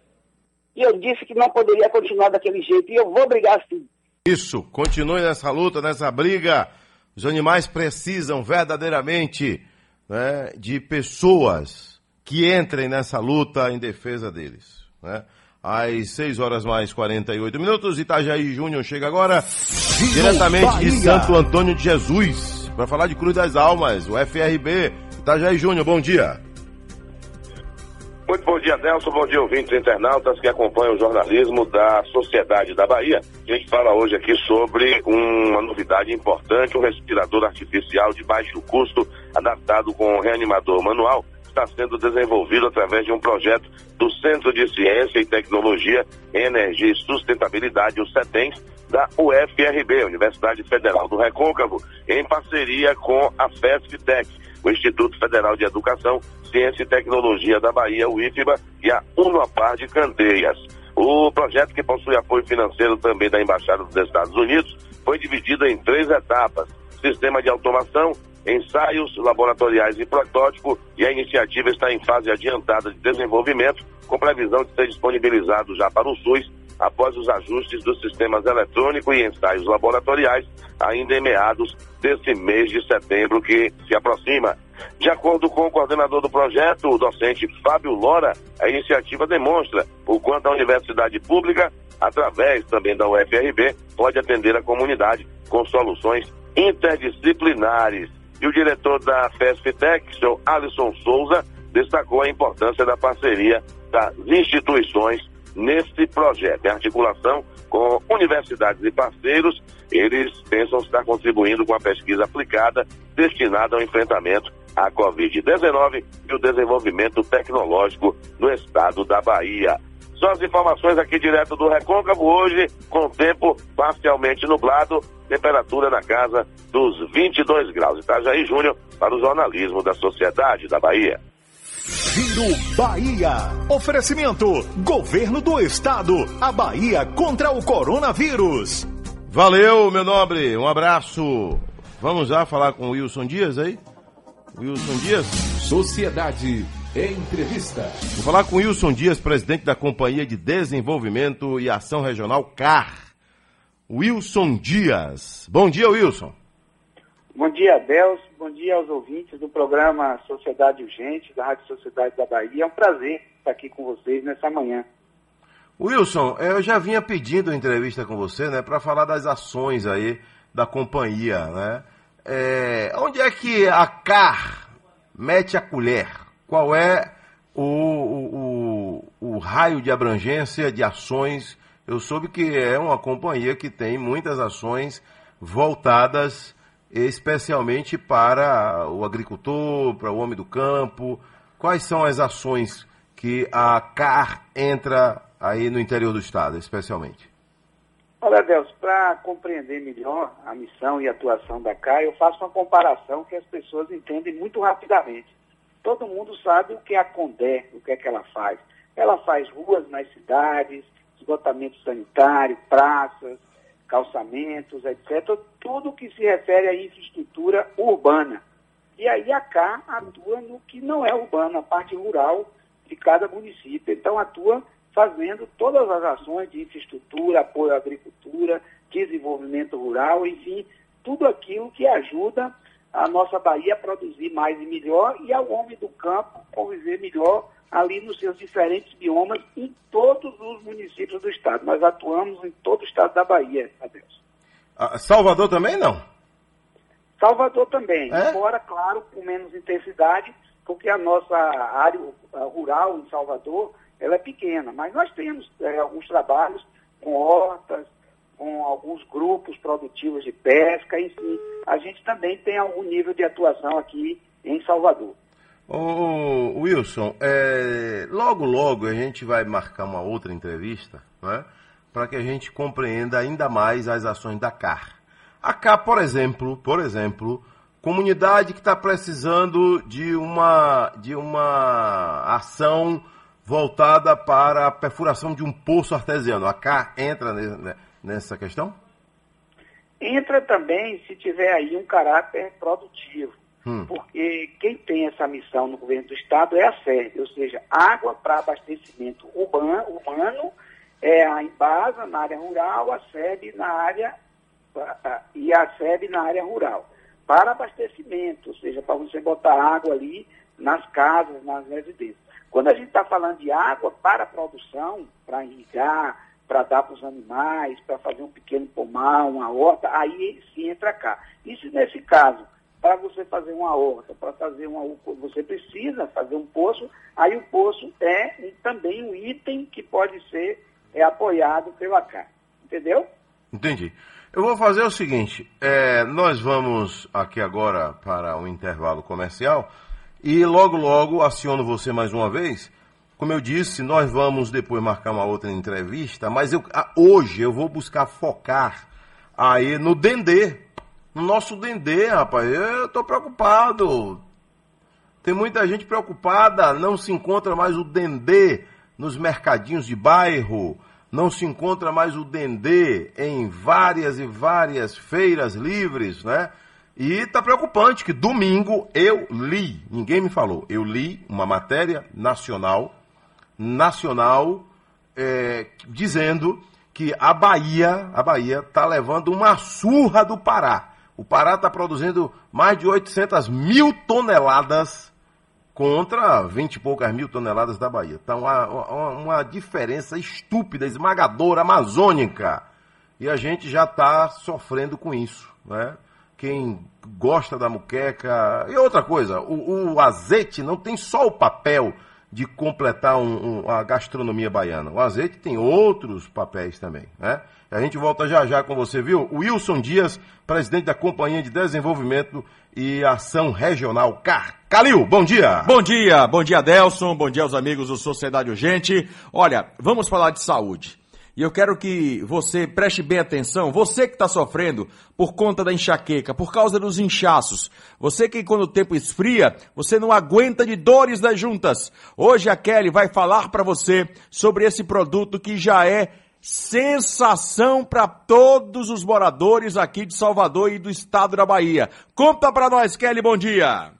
N: e eu disse que não poderia continuar daquele jeito, e eu vou brigar sim.
C: Isso, continue nessa luta, nessa briga. Os animais precisam verdadeiramente né, de pessoas que entrem nessa luta em defesa deles. Né? Às 6 horas mais 48 minutos, Itajaí Júnior chega agora diretamente de. Santo Antônio de Jesus para falar de Cruz das Almas, o FRB. Itajaí Júnior, bom dia.
O: Muito bom dia, Nelson. Bom dia, ouvintes internautas que acompanham o jornalismo da Sociedade da Bahia. A gente fala hoje aqui sobre uma novidade importante, um respirador artificial de baixo custo, adaptado com reanimador manual, está sendo desenvolvido através de um projeto do Centro de Ciência e Tecnologia Energia e Sustentabilidade, o CETENS, da UFRB, Universidade Federal do Recôncavo, em parceria com a FESFTEC, o Instituto Federal de Educação, Ciência e Tecnologia da Bahia, o IFBA, e a Unopar de Candeias. O projeto, que possui apoio financeiro também da Embaixada dos Estados Unidos, foi dividido em três etapas: sistema de automação, ensaios laboratoriais e protótipo, e a iniciativa está em fase adiantada de desenvolvimento, com previsão de ser disponibilizado já para o SUS após os ajustes dos sistemas eletrônicos e ensaios laboratoriais, ainda em meados desse mês de setembro que se aproxima. De acordo com o coordenador do projeto, o docente Fábio Lora, a iniciativa demonstra o quanto a universidade pública, através também da UFRB, pode atender a comunidade com soluções interdisciplinares. E o diretor da FESFTEC, seu Alisson Souza, destacou a importância da parceria das instituições nesse projeto. Em articulação com universidades e parceiros, eles pensam estar contribuindo com a pesquisa aplicada destinada ao enfrentamento à Covid-19 e o desenvolvimento tecnológico no estado da Bahia. São as informações aqui direto do Recôncavo, hoje com tempo parcialmente nublado, temperatura na casa dos 22 graus. Itajaí Júnior para o jornalismo da Sociedade da Bahia.
J: Giro Bahia. Oferecimento: Governo do Estado. A Bahia contra o coronavírus.
C: Valeu, meu nobre. Um abraço. Vamos já falar com o Wilson Dias aí? Wilson Dias?
B: Sociedade Entrevista.
C: Vou falar com o Wilson Dias, presidente da Companhia de Desenvolvimento e Ação Regional CAR. Wilson Dias. Bom dia, Wilson.
P: Bom dia, Deus. Bom dia aos ouvintes do programa Sociedade Urgente, da Rádio Sociedade da Bahia. É um prazer estar aqui com vocês nessa manhã.
C: Wilson, eu já vinha pedindo entrevista com você, né, para falar das ações aí da companhia, né? É, onde é que a CAR mete a colher? Qual é o, o, o, o raio de abrangência de ações? Eu soube que é uma companhia que tem muitas ações voltadas especialmente para o agricultor, para o homem do campo. Quais são as ações que a CAR entra aí no interior do estado, especialmente?
P: Olha, Deus, para compreender melhor a missão e a atuação da CAR, eu faço uma comparação que as pessoas entendem muito rapidamente. Todo mundo sabe o que é a Condé, o que é que ela faz. Ela faz ruas nas cidades, esgotamento sanitário, praças, calçamentos, etc. Tudo que se refere à infraestrutura urbana. E aí a CAR atua no que não é urbano, a parte rural de cada município. Então atua fazendo todas as ações de infraestrutura, apoio à agricultura, desenvolvimento rural, enfim, tudo aquilo que ajuda a nossa Bahia a produzir mais e melhor e ao homem do campo conviver melhor ali nos seus diferentes biomas em todos os municípios do estado. Nós atuamos em todo o estado da Bahia, adeus.
C: Ah, Salvador também não?
P: Salvador também,
C: É?
P: embora, claro, com menos intensidade, porque a nossa área rural em Salvador ela é pequena, mas nós temos eh, alguns trabalhos com hortas, com alguns grupos produtivos de pesca, enfim, a gente também tem algum nível de atuação aqui em Salvador.
C: Ô, Wilson, é, logo logo a gente vai marcar uma outra entrevista, né, para que a gente compreenda ainda mais as ações da CAR. A CAR, por exemplo, por exemplo, comunidade que está precisando de uma de uma ação voltada para a perfuração de um poço artesiano. A CAR entra ne- nessa questão?
P: Entra também se tiver aí um caráter produtivo.
C: Hum.
P: porque quem tem essa missão no governo do estado é a SERB, ou seja, água para abastecimento urbano, é a Embasa na área rural, a SEB na área e a SEB na área rural. Para abastecimento, ou seja, para você botar água ali nas casas, nas residências. Quando a gente está falando de água para produção, para irrigar, para dar para os animais, para fazer um pequeno pomar, uma horta, aí sim entra cá. Isso nesse caso, para você fazer uma horta, para fazer uma você precisa fazer um poço, aí o poço é um- também um item que pode ser é, apoiado pela CAR. Entendeu?
C: Entendi. Eu vou fazer o seguinte: é, nós vamos aqui agora para um intervalo comercial e logo, logo aciono você mais uma vez. Como eu disse, nós vamos depois marcar uma outra entrevista, mas eu, ah, hoje eu vou buscar focar aí no Dendê. No nosso Dendê, rapaz. Eu tô preocupado. Tem muita gente preocupada, não se encontra mais o dendê nos mercadinhos de bairro, não se encontra mais o dendê em várias e várias feiras livres, né? E está preocupante que domingo eu li, ninguém me falou, eu li uma matéria nacional, nacional, é, dizendo que a Bahia, a Bahia está levando uma surra do Pará. O Pará está produzindo mais de 800 mil toneladas contra 20 e poucas mil toneladas da Bahia. Então, uma, uma, uma diferença estúpida, esmagadora, amazônica. E a gente já está sofrendo com isso. Né? Quem gosta da muqueca. E outra coisa, o, o azeite não tem só o papel de completar um- um- a gastronomia baiana. O azeite tem outros papéis também, né? A gente volta já já com você, viu? Wilson Dias, presidente da Companhia de Desenvolvimento e Ação Regional CAR. Calil, bom dia!
Q: Bom dia, bom dia, Delson, bom dia aos amigos do Sociedade Urgente. Olha, vamos falar de saúde. E eu quero que você preste bem atenção, você que está sofrendo por conta da enxaqueca, por causa dos inchaços, você que quando o tempo esfria, você não aguenta de dores das juntas. Hoje a Kelly vai falar para você sobre esse produto que já é sensação para todos os moradores aqui de Salvador e do estado da Bahia. Conta para nós, Kelly, bom dia.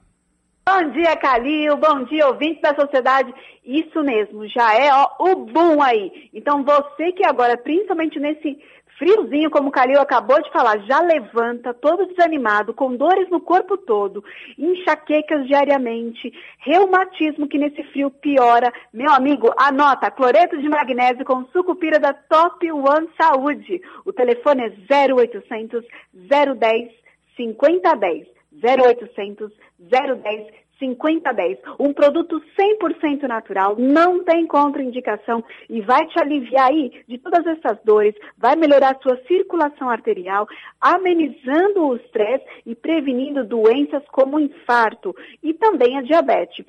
R: Bom dia, Calil. Bom dia, ouvintes da sociedade. Isso mesmo, já é ó, o boom aí. Então, você que agora, principalmente nesse friozinho, como o Calil acabou de falar, já levanta todo desanimado, com dores no corpo todo, enxaquecas diariamente, reumatismo que nesse frio piora. Meu amigo, anota, cloreto de magnésio com sucupira da Top One Saúde. O telefone é 0800 010 5010. 0800 010 5010. Um produto 100% natural, não tem contraindicação e vai te aliviar aí de todas essas dores, vai melhorar a sua circulação arterial, amenizando o estresse e prevenindo doenças como infarto e também a diabetes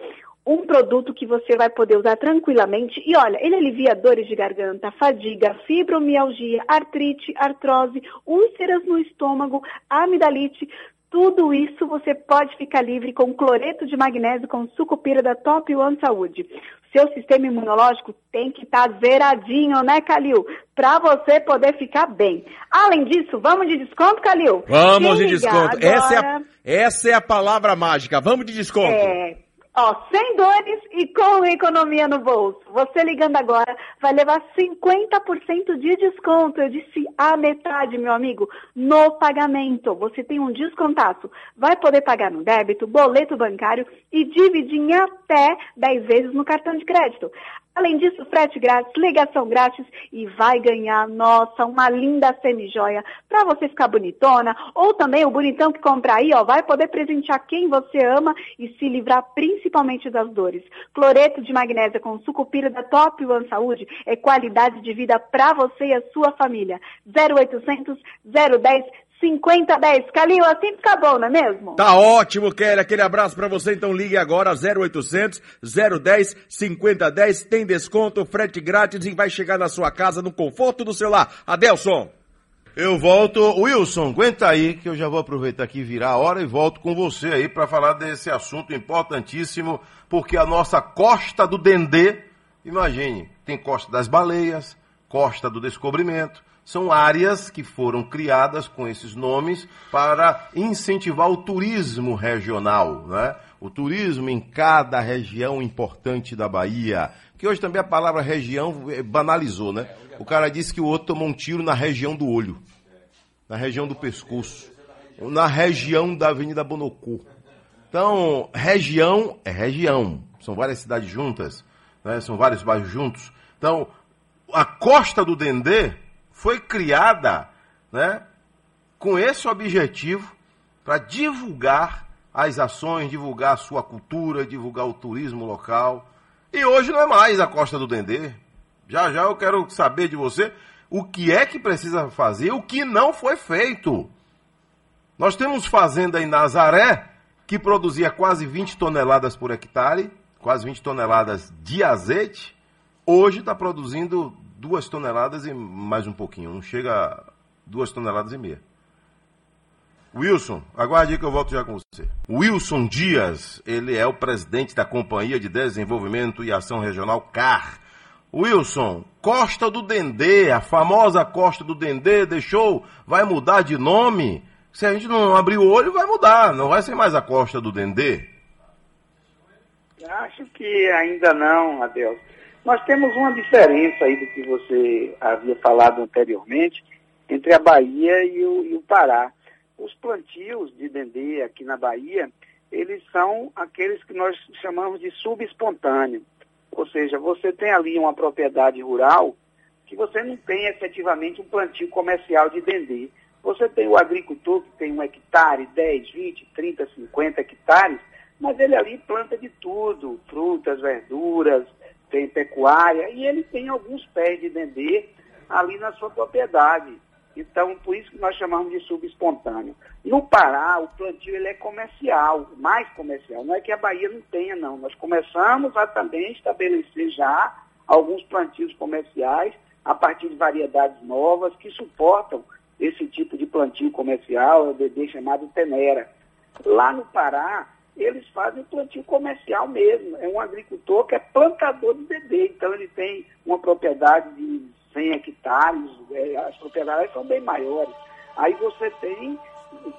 R: um produto que você vai poder usar tranquilamente. E olha, ele alivia dores de garganta, fadiga, fibromialgia, artrite, artrose, úlceras no estômago, amidalite. Tudo isso você pode ficar livre com cloreto de magnésio com sucupira da Top One Saúde. Seu sistema imunológico tem que estar zeradinho, né, Calil? Para você poder ficar bem. Além disso, vamos de desconto, Calil?
Q: Vamos
R: Quem
Q: de desconto. Essa, é a,
R: agora-
Q: essa é a palavra mágica. Vamos de desconto.
R: É, ó, sem dores e com economia no bolso. Você ligando agora vai levar 50% de desconto. Eu disse a metade, meu amigo, no pagamento. Você tem um descontaço. Vai poder pagar no débito, boleto bancário e dividir em até 10 vezes no cartão de crédito. Além disso, frete grátis, ligação grátis e vai ganhar, nossa, uma linda semi-joia para você ficar bonitona. Ou também o bonitão que compra aí, ó, vai poder presentear quem você ama e se livrar principalmente das dores. Cloreto de magnésia com sucupira da Top One Saúde é qualidade de vida para você e a sua família. 0800 010 5010. Calil, assim fica bom, não é mesmo?
Q: Tá ótimo, Kelly. Aquele abraço pra você. Então ligue agora 0800 010 5010. Tem desconto, frete grátis e vai chegar na sua casa no conforto do celular. Adelson.
C: Eu volto, Wilson, aguenta aí que eu já vou aproveitar aqui virar a hora e volto com você aí para falar desse assunto importantíssimo, porque a nossa costa do Dendê, imagine, tem costa das baleias, costa do descobrimento, são áreas que foram criadas com esses nomes para incentivar o turismo regional, né? O turismo em cada região importante da Bahia. Que hoje também a palavra região eh, banalizou, né? O cara disse que o outro tomou um tiro na região do olho, na região do pescoço, na região da Avenida Bonocô. Então, região é região. São várias cidades juntas, né? são vários bairros juntos. Então, a Costa do Dendê foi criada né, com esse objetivo para divulgar as ações, divulgar a sua cultura, divulgar o turismo local. E hoje não é mais a Costa do Dendê. Já já eu quero saber de você o que é que precisa fazer, o que não foi feito. Nós temos fazenda em Nazaré que produzia quase 20 toneladas por hectare, quase 20 toneladas de azeite. Hoje está produzindo duas toneladas e mais um pouquinho, não chega a duas toneladas e meia. Wilson, aguarde aí que eu volto já com você. Wilson Dias, ele é o presidente da Companhia de Desenvolvimento e Ação Regional CAR. Wilson, Costa do Dendê, a famosa Costa do Dendê, deixou, vai mudar de nome? Se a gente não abrir o olho, vai mudar, não vai ser mais a Costa do Dendê.
P: Acho que ainda não, Adelso. Nós temos uma diferença aí do que você havia falado anteriormente entre a Bahia e o, e o Pará. Os plantios de dendê aqui na Bahia, eles são aqueles que nós chamamos de subespontâneo. Ou seja, você tem ali uma propriedade rural que você não tem efetivamente um plantio comercial de dendê. Você tem o agricultor que tem um hectare, 10, 20, 30, 50 hectares, Mas ele ali planta de tudo, frutas, verduras, tem pecuária, e ele tem alguns pés de dendê ali na sua propriedade. Então, por isso que nós chamamos de subespontâneo. No Pará, o plantio ele é comercial, mais comercial. Não é que a Bahia não tenha, não. Nós começamos a também estabelecer já alguns plantios comerciais a partir de variedades novas que suportam esse tipo de plantio comercial, é o bebê chamado tenera. Lá no Pará, eles fazem plantio comercial mesmo. É um agricultor que é plantador de bebê, então ele tem uma propriedade de 100 hectares, é, as propriedades são bem maiores. Aí você tem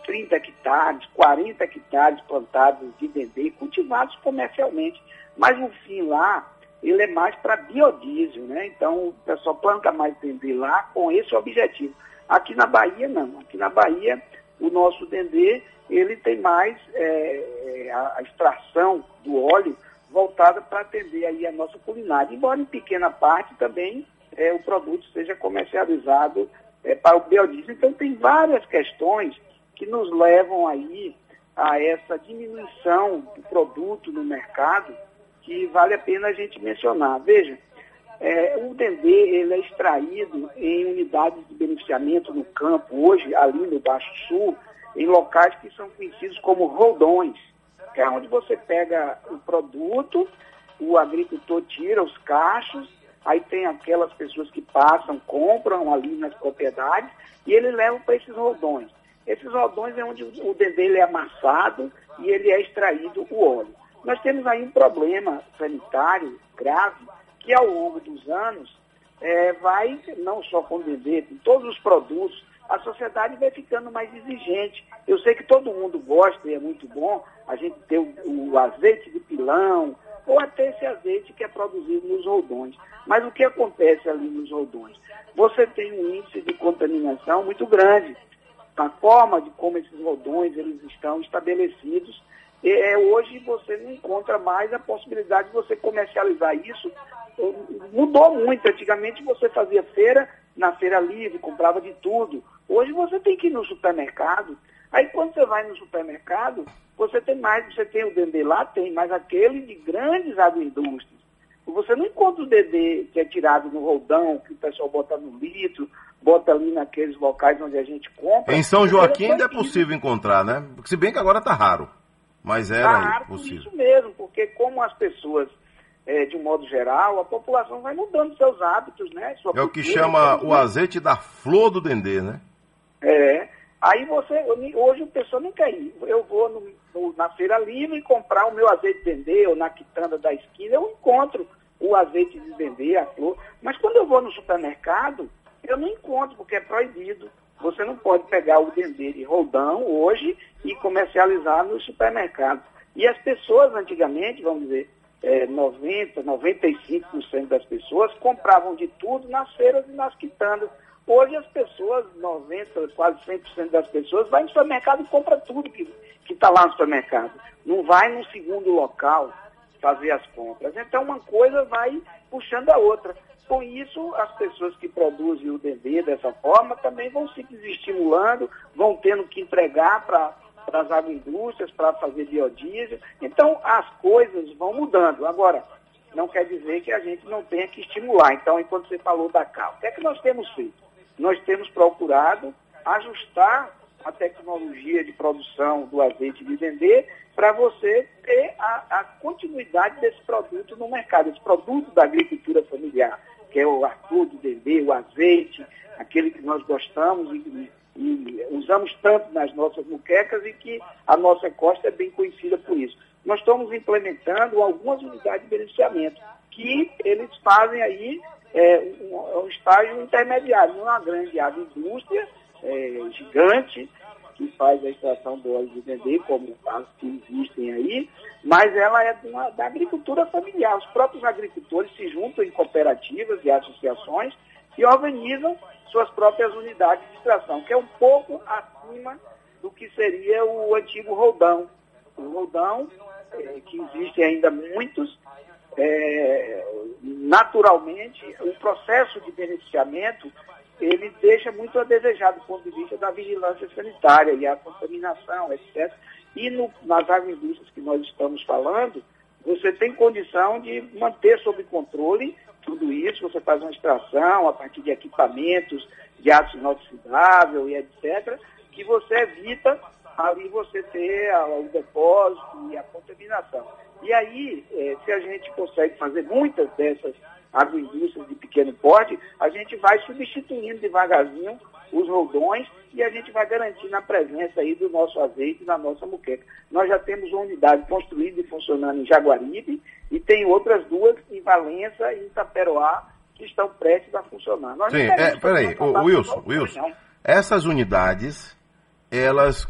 P: 30 hectares, 40 hectares plantados de dendê, cultivados comercialmente. Mas o fim lá, ele é mais para biodiesel, né? Então o pessoal planta mais dendê lá com esse objetivo. Aqui na Bahia, não. Aqui na Bahia, o nosso dendê, ele tem mais é, é, a, extração do óleo voltada para atender aí a nossa culinária. Embora em pequena parte também é, o produto seja comercializado é, para o biodiesel. Então tem várias questões que nos levam aí a essa diminuição do produto no mercado que vale a pena a gente mencionar. Veja, é, o dendê ele é extraído em unidades de beneficiamento no campo, hoje ali no Baixo Sul, em locais que são conhecidos como roldões, que é onde você pega o produto, o agricultor tira os cachos, aí tem aquelas pessoas que passam, compram ali nas propriedades e ele leva para esses roldões. Esses roldões é onde o dendê ele é amassado e ele é extraído o óleo. Nós temos aí um problema sanitário grave que ao longo dos anos é, vai, não só com o com todos os produtos, a sociedade vai ficando mais exigente. Eu sei que todo mundo gosta e é muito bom a gente ter o, o azeite de pilão, ou até esse azeite que é produzido nos roldões. Mas o que acontece ali nos roldões? Você tem um índice de contaminação muito grande. A forma de como esses roldões eles estão estabelecidos, é, hoje você não encontra mais a possibilidade de você comercializar isso. Mudou muito. Antigamente você fazia feira na feira livre, comprava de tudo. Hoje você tem que ir no supermercado. Aí quando você vai no supermercado, você tem mais, você tem o dendê lá, tem, mas aquele de grandes agroindústrias. Você não encontra o dendê que é tirado no roldão, que o pessoal bota no litro, bota ali naqueles locais onde a gente compra.
C: Em São Joaquim ainda é possível encontrar, né? Se bem que agora está raro. Mas era
P: Tá raro
C: possível.
P: isso mesmo, porque como as pessoas, é, de um modo geral, a população vai mudando seus hábitos, né? Sua
C: É o que
P: cultura,
C: chama o
P: infelizmente.
C: azeite da flor do dendê, né?
P: É. Aí você, hoje o pessoal não quer ir. Eu vou no- no- na feira livre comprar o meu azeite de dendê, ou na quitanda da esquina, eu encontro o azeite de dendê, a flor. Mas quando eu vou no supermercado, eu não encontro, porque é proibido. Você não pode pegar o dendê de roldão hoje e comercializar no supermercado. E as pessoas antigamente, vamos dizer, é, 90, 95% das pessoas compravam de tudo nas feiras e nas quitandas. Hoje as pessoas, 90, quase 100% das pessoas, vai no supermercado e compra tudo que está lá no supermercado. Não vai num segundo local fazer as compras. Então uma coisa vai puxando a outra. Com isso, as pessoas que produzem o dendê dessa forma também vão se desestimulando, vão tendo que entregar para as agroindústrias para fazer biodiesel. Então as coisas vão mudando. Agora, não quer dizer que a gente não tenha que estimular. Então, enquanto você falou da cal, o que é que nós temos feito? Nós temos procurado ajustar a tecnologia de produção do azeite de dendê para você ter a, a continuidade desse produto no mercado, esse produto da agricultura familiar, que é o arroz de dendê, o azeite, aquele que nós gostamos e, e usamos tanto nas nossas muquecas e que a nossa costa é bem conhecida por isso. Nós estamos implementando algumas unidades de beneficiamento que eles fazem aí é, um, um estágio intermediário, uma grande agroindústria é, gigante que faz a extração do óleo de dendê, como as que existem aí, mas ela é uma- da agricultura familiar. Os próprios agricultores se juntam em cooperativas e associações e organizam suas próprias unidades de extração, que é um pouco acima do que seria o antigo roldão. O roldão, eh, que existem ainda muitos, eh, naturalmente, o processo de beneficiamento ele deixa muito a desejar do ponto de vista da vigilância sanitária e a contaminação, etc. E no, nas agroindústrias que nós estamos falando, você tem condição de manter sob controle tudo isso, você faz uma extração a partir de equipamentos de ácido inoxidável e etc., que você evita ali você ter o depósito e a contaminação. E aí, eh, se a gente consegue fazer muitas dessas agroindústrias de pequeno porte, a gente vai substituindo devagarzinho os roldões e a gente vai garantindo a presença aí do nosso azeite na nossa muqueca. Nós já temos uma unidade construída e funcionando em Jaguaribe e tem outras duas em Valença e em Itaperoá que estão prestes a funcionar. Nós
C: Sim, é, peraí,
P: uma
C: Wilson, Wilson,
P: não.
C: essas unidades, elas,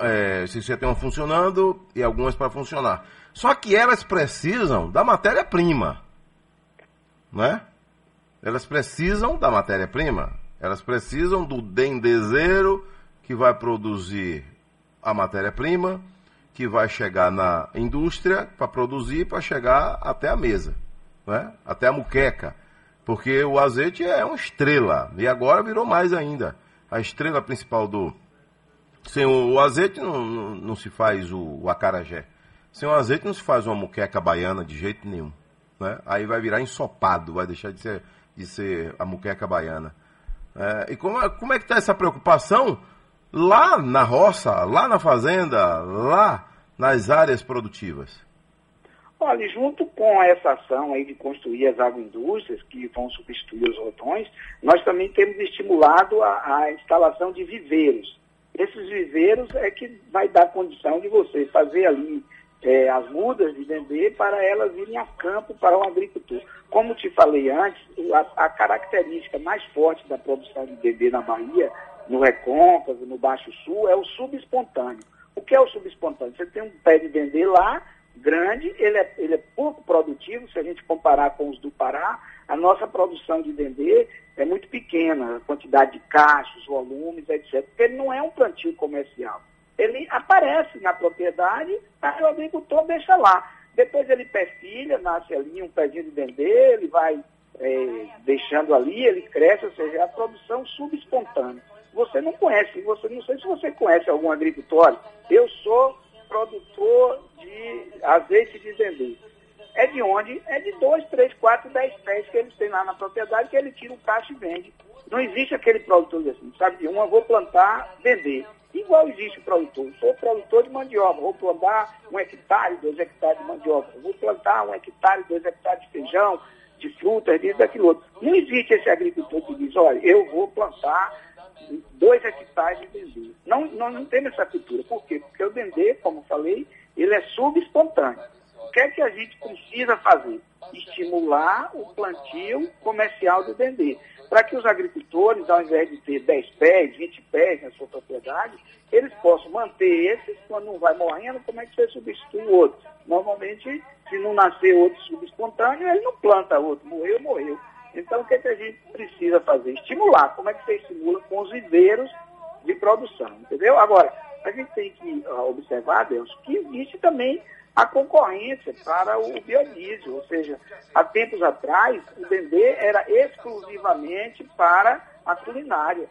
C: é, se já estão funcionando e algumas para funcionar. Só que elas precisam da matéria-prima, né? Elas precisam da matéria-prima, elas precisam do dendezeiro que vai produzir a matéria-prima, que vai chegar na indústria para produzir, para chegar até a mesa, né? até a muqueca. Porque o azeite é uma estrela, e agora virou mais ainda. A estrela principal do. Sem o, azeite não, não, não se faz o, o acarajé. Sem o azeite não se faz uma muqueca baiana de jeito nenhum. Né? Aí vai virar ensopado, vai deixar de ser, de ser a muqueca baiana. É, e como, é- como é que está essa preocupação lá na roça, lá na fazenda, lá nas áreas produtivas?
P: Olha, junto com essa ação aí de construir as agroindústrias que vão substituir os rodões, nós também temos estimulado a, a instalação de viveiros. Esses viveiros é que vai dar condição de você fazer ali eh, as mudas de dendê para elas irem a campo para o agricultor. Como te falei antes, a, a característica mais forte da produção de dendê na Bahia, no Recôncavo, no Baixo Sul, é o subespontâneo. O que é o subespontâneo? Você tem um pé de dendê lá, grande, ele é, ele é pouco produtivo, se a gente comparar com os do Pará, a nossa produção de dendê é muito pequena, a quantidade de cachos, volumes, etc. Porque ele não é um plantio comercial. Ele aparece na propriedade, aí o agricultor deixa lá. Depois ele perfilha, nasce ali um pezinho de dendê, ele vai eh, deixando ali, ele cresce, ou seja, é a produção subespontânea. Você não conhece, você não sei se você conhece algum agricultor. Eu sou produtor de azeite de dendê. É de onde? É de 2, 3, 4, 10 pés que eles têm lá na propriedade, que ele tira o cacho e vende. Não existe aquele produtor assim, sabe de uma, vou plantar, vender. Igual existe o produtor. Sou produtor de mandioca, vou plantar um hectare, dois hectares de mandioca. Vou plantar um hectare, dois hectares de feijão, de frutas, disso, daquilo outro. Não existe esse agricultor que diz, olha, eu vou plantar dois hectares de dendê. Não, nós não temos essa cultura. Por quê? Porque o dendê, como falei, ele é subespontâneo. O que é que a gente precisa fazer? Estimular o plantio comercial do dendê. Para que os agricultores, ao invés de ter 10 pés, 20 pés na sua propriedade, eles possam manter esses, quando um vai morrendo, como é que você substitui o outro? Normalmente, se não nascer outro subespontâneo, ele não planta outro. Morreu, morreu. Então, o que, é que a gente precisa fazer? Estimular. Como é que você estimula? Com os viveiros de produção, entendeu? Agora, a gente tem que ah, observar, Deus, que existe também a concorrência para o biodiesel, ou seja, há tempos atrás o dendê era exclusivamente para a culinária.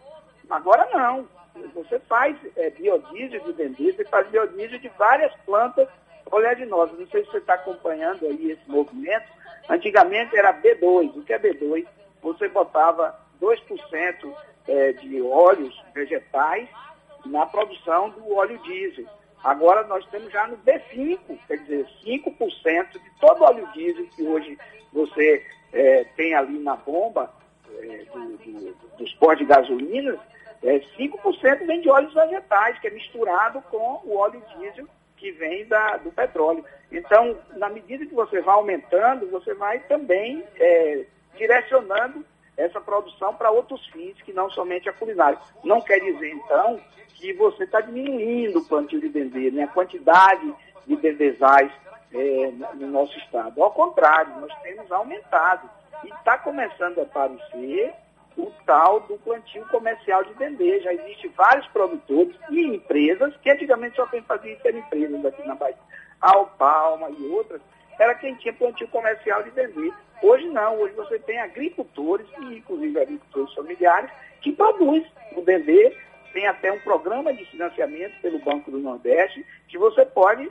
P: Agora não. Você faz é, biodiesel de dendê, você faz biodiesel de várias plantas oleaginosas. Não sei se você está acompanhando aí esse movimento. Antigamente era B2. O que é B2? Você botava 2% é, de óleos vegetais na produção do óleo diesel. Agora nós estamos já no B5, quer dizer, 5% de todo óleo diesel que hoje você é, tem ali na bomba é, do, do, dos postos de gasolina, é, 5% vem de óleos vegetais, que é misturado com o óleo diesel que vem da, do petróleo. Então, na medida que você vai aumentando, você vai também é, direcionando essa produção para outros fins que não somente a culinária. Não quer dizer, então, que você está diminuindo o plantio de dendê, né? a quantidade de dendezais é, no nosso estado. Ao contrário, nós temos aumentado. E está começando a aparecer o tal do plantio comercial de dendê. Já existem vários produtores e empresas, que antigamente só quem fazia isso empresas aqui na Bahia, Alpalma e outras, era quem tinha plantio comercial de dendê. Hoje não, hoje você tem agricultores, e inclusive agricultores familiares, que produz. O Dendê tem até um programa de financiamento pelo Banco do Nordeste que você pode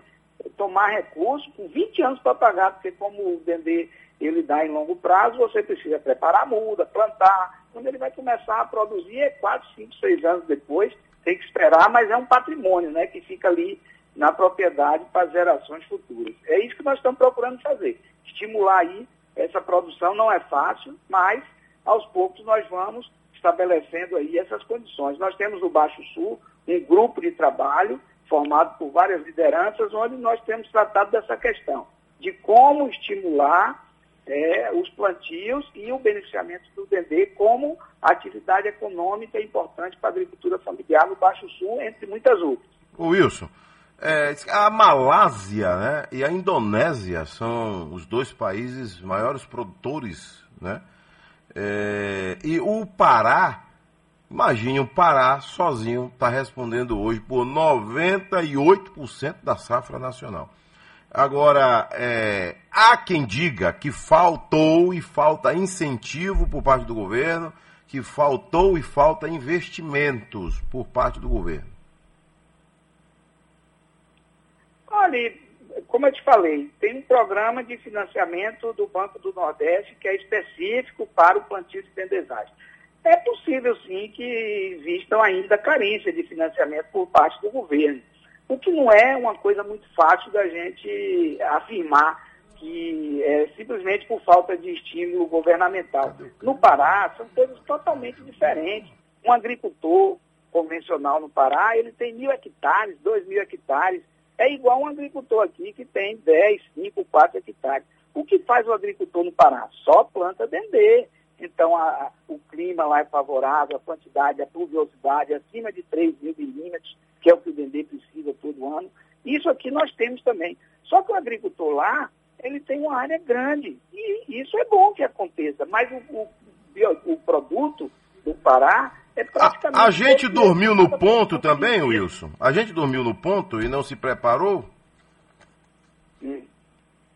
P: tomar recurso com 20 anos para pagar, porque como o Dendê ele dá em longo prazo, você precisa preparar a muda, plantar. Quando ele vai começar a produzir é 4, 5, 6 anos depois, tem que esperar, mas é um patrimônio né, que fica ali na propriedade para gerações futuras. É isso que nós estamos procurando fazer. Estimular aí essa produção não é fácil, mas aos poucos nós vamos estabelecendo aí essas condições. Nós temos no Baixo Sul um grupo de trabalho formado por várias lideranças, onde nós temos tratado dessa questão, de como estimular é, os plantios e o beneficiamento do dendê como atividade econômica importante para a agricultura familiar no Baixo Sul, entre muitas outras.
C: Wilson, é, a Malásia né, e a Indonésia são os dois países maiores produtores, né? É, e o Pará, imagine o Pará sozinho está respondendo hoje por 98% da safra nacional. Agora, é, há quem diga que faltou e falta incentivo por parte do governo, que faltou e falta investimentos por parte do governo.
P: Olha, como eu te falei, tem um programa de financiamento do Banco do Nordeste que é específico para o plantio de tendesagem. É possível, sim, que existam ainda carência de financiamento por parte do governo. O que não é uma coisa muito fácil da gente afirmar que é simplesmente por falta de estímulo governamental. No Pará, são coisas totalmente diferentes. Um agricultor convencional no Pará, ele tem mil hectares, dois mil hectares. É igual um agricultor aqui que tem 10, 5, 4 hectares. O que faz o agricultor no Pará? Só planta dendê. Então, a, a, o clima lá é favorável, a quantidade, a pluviosidade acima de 3 mil milímetros, que é o que o dendê precisa todo ano. Isso aqui nós temos também. Só que o agricultor lá, ele tem uma área grande. E isso é bom que aconteça. Mas o, o, o produto do Pará é.
C: A, a gente dormiu no ponto também, Wilson? A gente dormiu no ponto e não se preparou?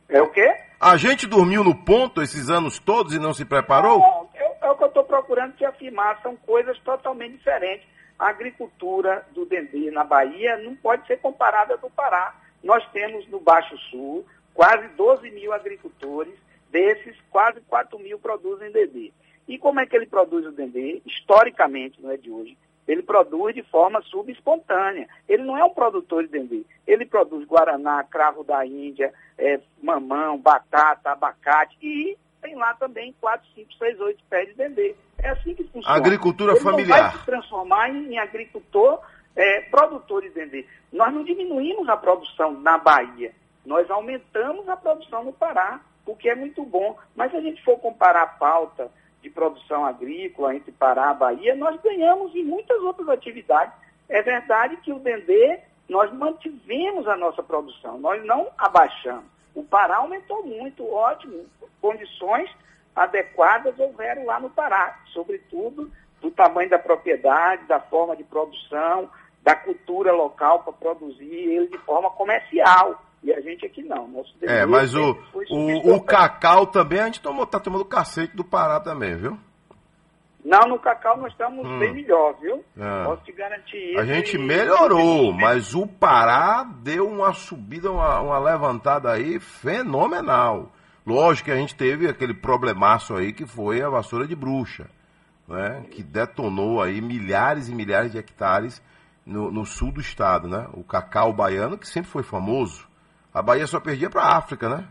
P: É o quê?
C: A gente dormiu no ponto esses anos todos e não se preparou?
P: Não, é, é o que eu estou procurando te afirmar. São coisas totalmente diferentes. A agricultura do Dendê na Bahia não pode ser comparada do Pará. Nós temos no Baixo Sul quase 12 mil agricultores, desses quase 4 mil produzem dendê. E como é que ele produz o dendê? Historicamente, não é de hoje, ele produz de forma subespontânea. Ele não é um produtor de dendê. Ele produz guaraná, cravo da Índia, é, mamão, batata, abacate e tem lá também 4, 5, 6, 8 pés de dendê. É assim que funciona.
C: Agricultura
P: ele
C: familiar.
P: Não vai se transformar em, agricultor é, produtor de dendê. Nós não diminuímos a produção na Bahia. Nós aumentamos a produção no Pará, o que é muito bom. Mas se a gente for comparar a pauta de produção agrícola entre Pará e Bahia, nós ganhamos em muitas outras atividades. É verdade que o Dendê, nós mantivemos a nossa produção, nós não abaixamos. O Pará aumentou muito, ótimo. Condições adequadas houveram lá no Pará, sobretudo do tamanho da propriedade, da forma de produção, da cultura local para produzir ele de forma comercial. E a gente aqui não. Nosso
C: é, mas o, o, o cacau também, a gente tomou, tá tomando cacete do Pará também, viu?
P: Não, no cacau nós estamos hum. bem melhor, viu? É. Posso te garantir isso.
C: A gente melhorou, mas o Pará deu uma subida, uma, uma levantada aí fenomenal. Lógico que a gente teve aquele problemaço aí que foi a vassoura de bruxa, né? Que detonou aí milhares e milhares de hectares no, no sul do estado, né? O cacau baiano, que sempre foi famoso. A Bahia só perdia para a África, né?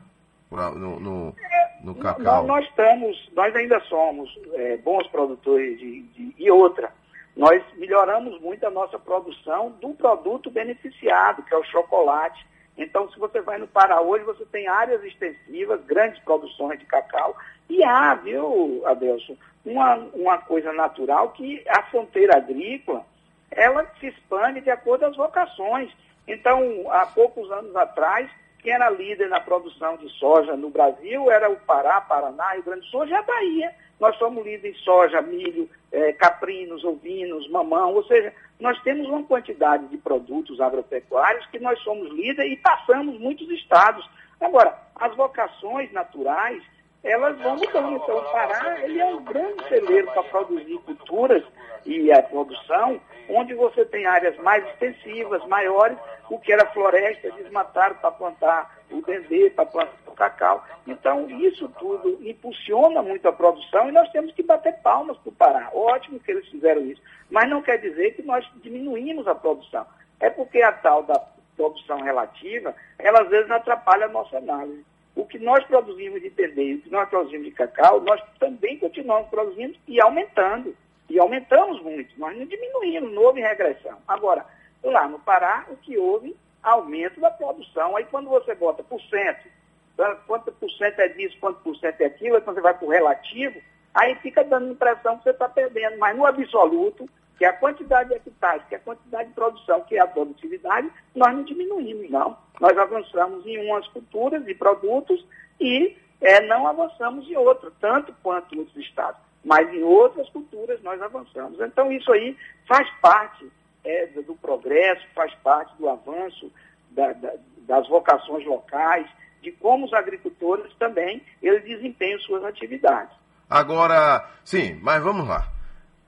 C: No, no, no cacau.
P: Nós, nós, estamos, nós ainda somos é, bons produtores de, de, e outra. Nós melhoramos muito a nossa produção do produto beneficiado, que é o chocolate. Então, se você vai no Pará hoje, você tem áreas extensivas, grandes produções de cacau. E há, viu, Adelson, uma, uma coisa natural que a fronteira agrícola, ela se expande de acordo às vocações. Então, há poucos anos atrás, quem era líder na produção de soja no Brasil era o Pará, Paraná, Rio Grande do Sul, hoje é a Bahia. Nós somos líderes em soja, milho, eh, caprinos, ovinos, mamão, ou seja, nós temos uma quantidade de produtos agropecuários que nós somos líderes e passamos muitos estados. Agora, as vocações naturais, elas vão mudando. Então, o Pará ele é um grande celeiro para produzir culturas e a produção, onde você tem áreas mais extensivas, maiores, o que era floresta, desmataram para plantar o dendê, para plantar o cacau. Então, isso tudo impulsiona muito a produção e nós temos que bater palmas para o Pará. Ótimo que eles fizeram isso. Mas não quer dizer que nós diminuímos a produção. É porque a tal da produção relativa, ela às vezes atrapalha a nossa análise. O que nós produzimos de dendê e o que nós produzimos de cacau, nós também continuamos produzindo e aumentando. E aumentamos muito, nós não diminuímos, não houve regressão. Agora, lá no Pará, o que houve, aumento da produção. Aí quando você bota por cento, tá? quanto por cento é disso, quanto por cento é aquilo, quando você vai para o relativo, aí fica dando a impressão que você está perdendo. Mas no absoluto, que a quantidade de hectares, que a quantidade de produção, que é a produtividade, nós não diminuímos, não. Nós avançamos em umas culturas e produtos e é, não avançamos em outras, tanto quanto outros estados. Mas em outras culturas nós avançamos. Então isso aí faz parte é, do, progresso, faz parte do avanço da, da, das vocações locais, de como os agricultores também eles desempenham suas atividades.
C: Agora, sim, mas vamos lá.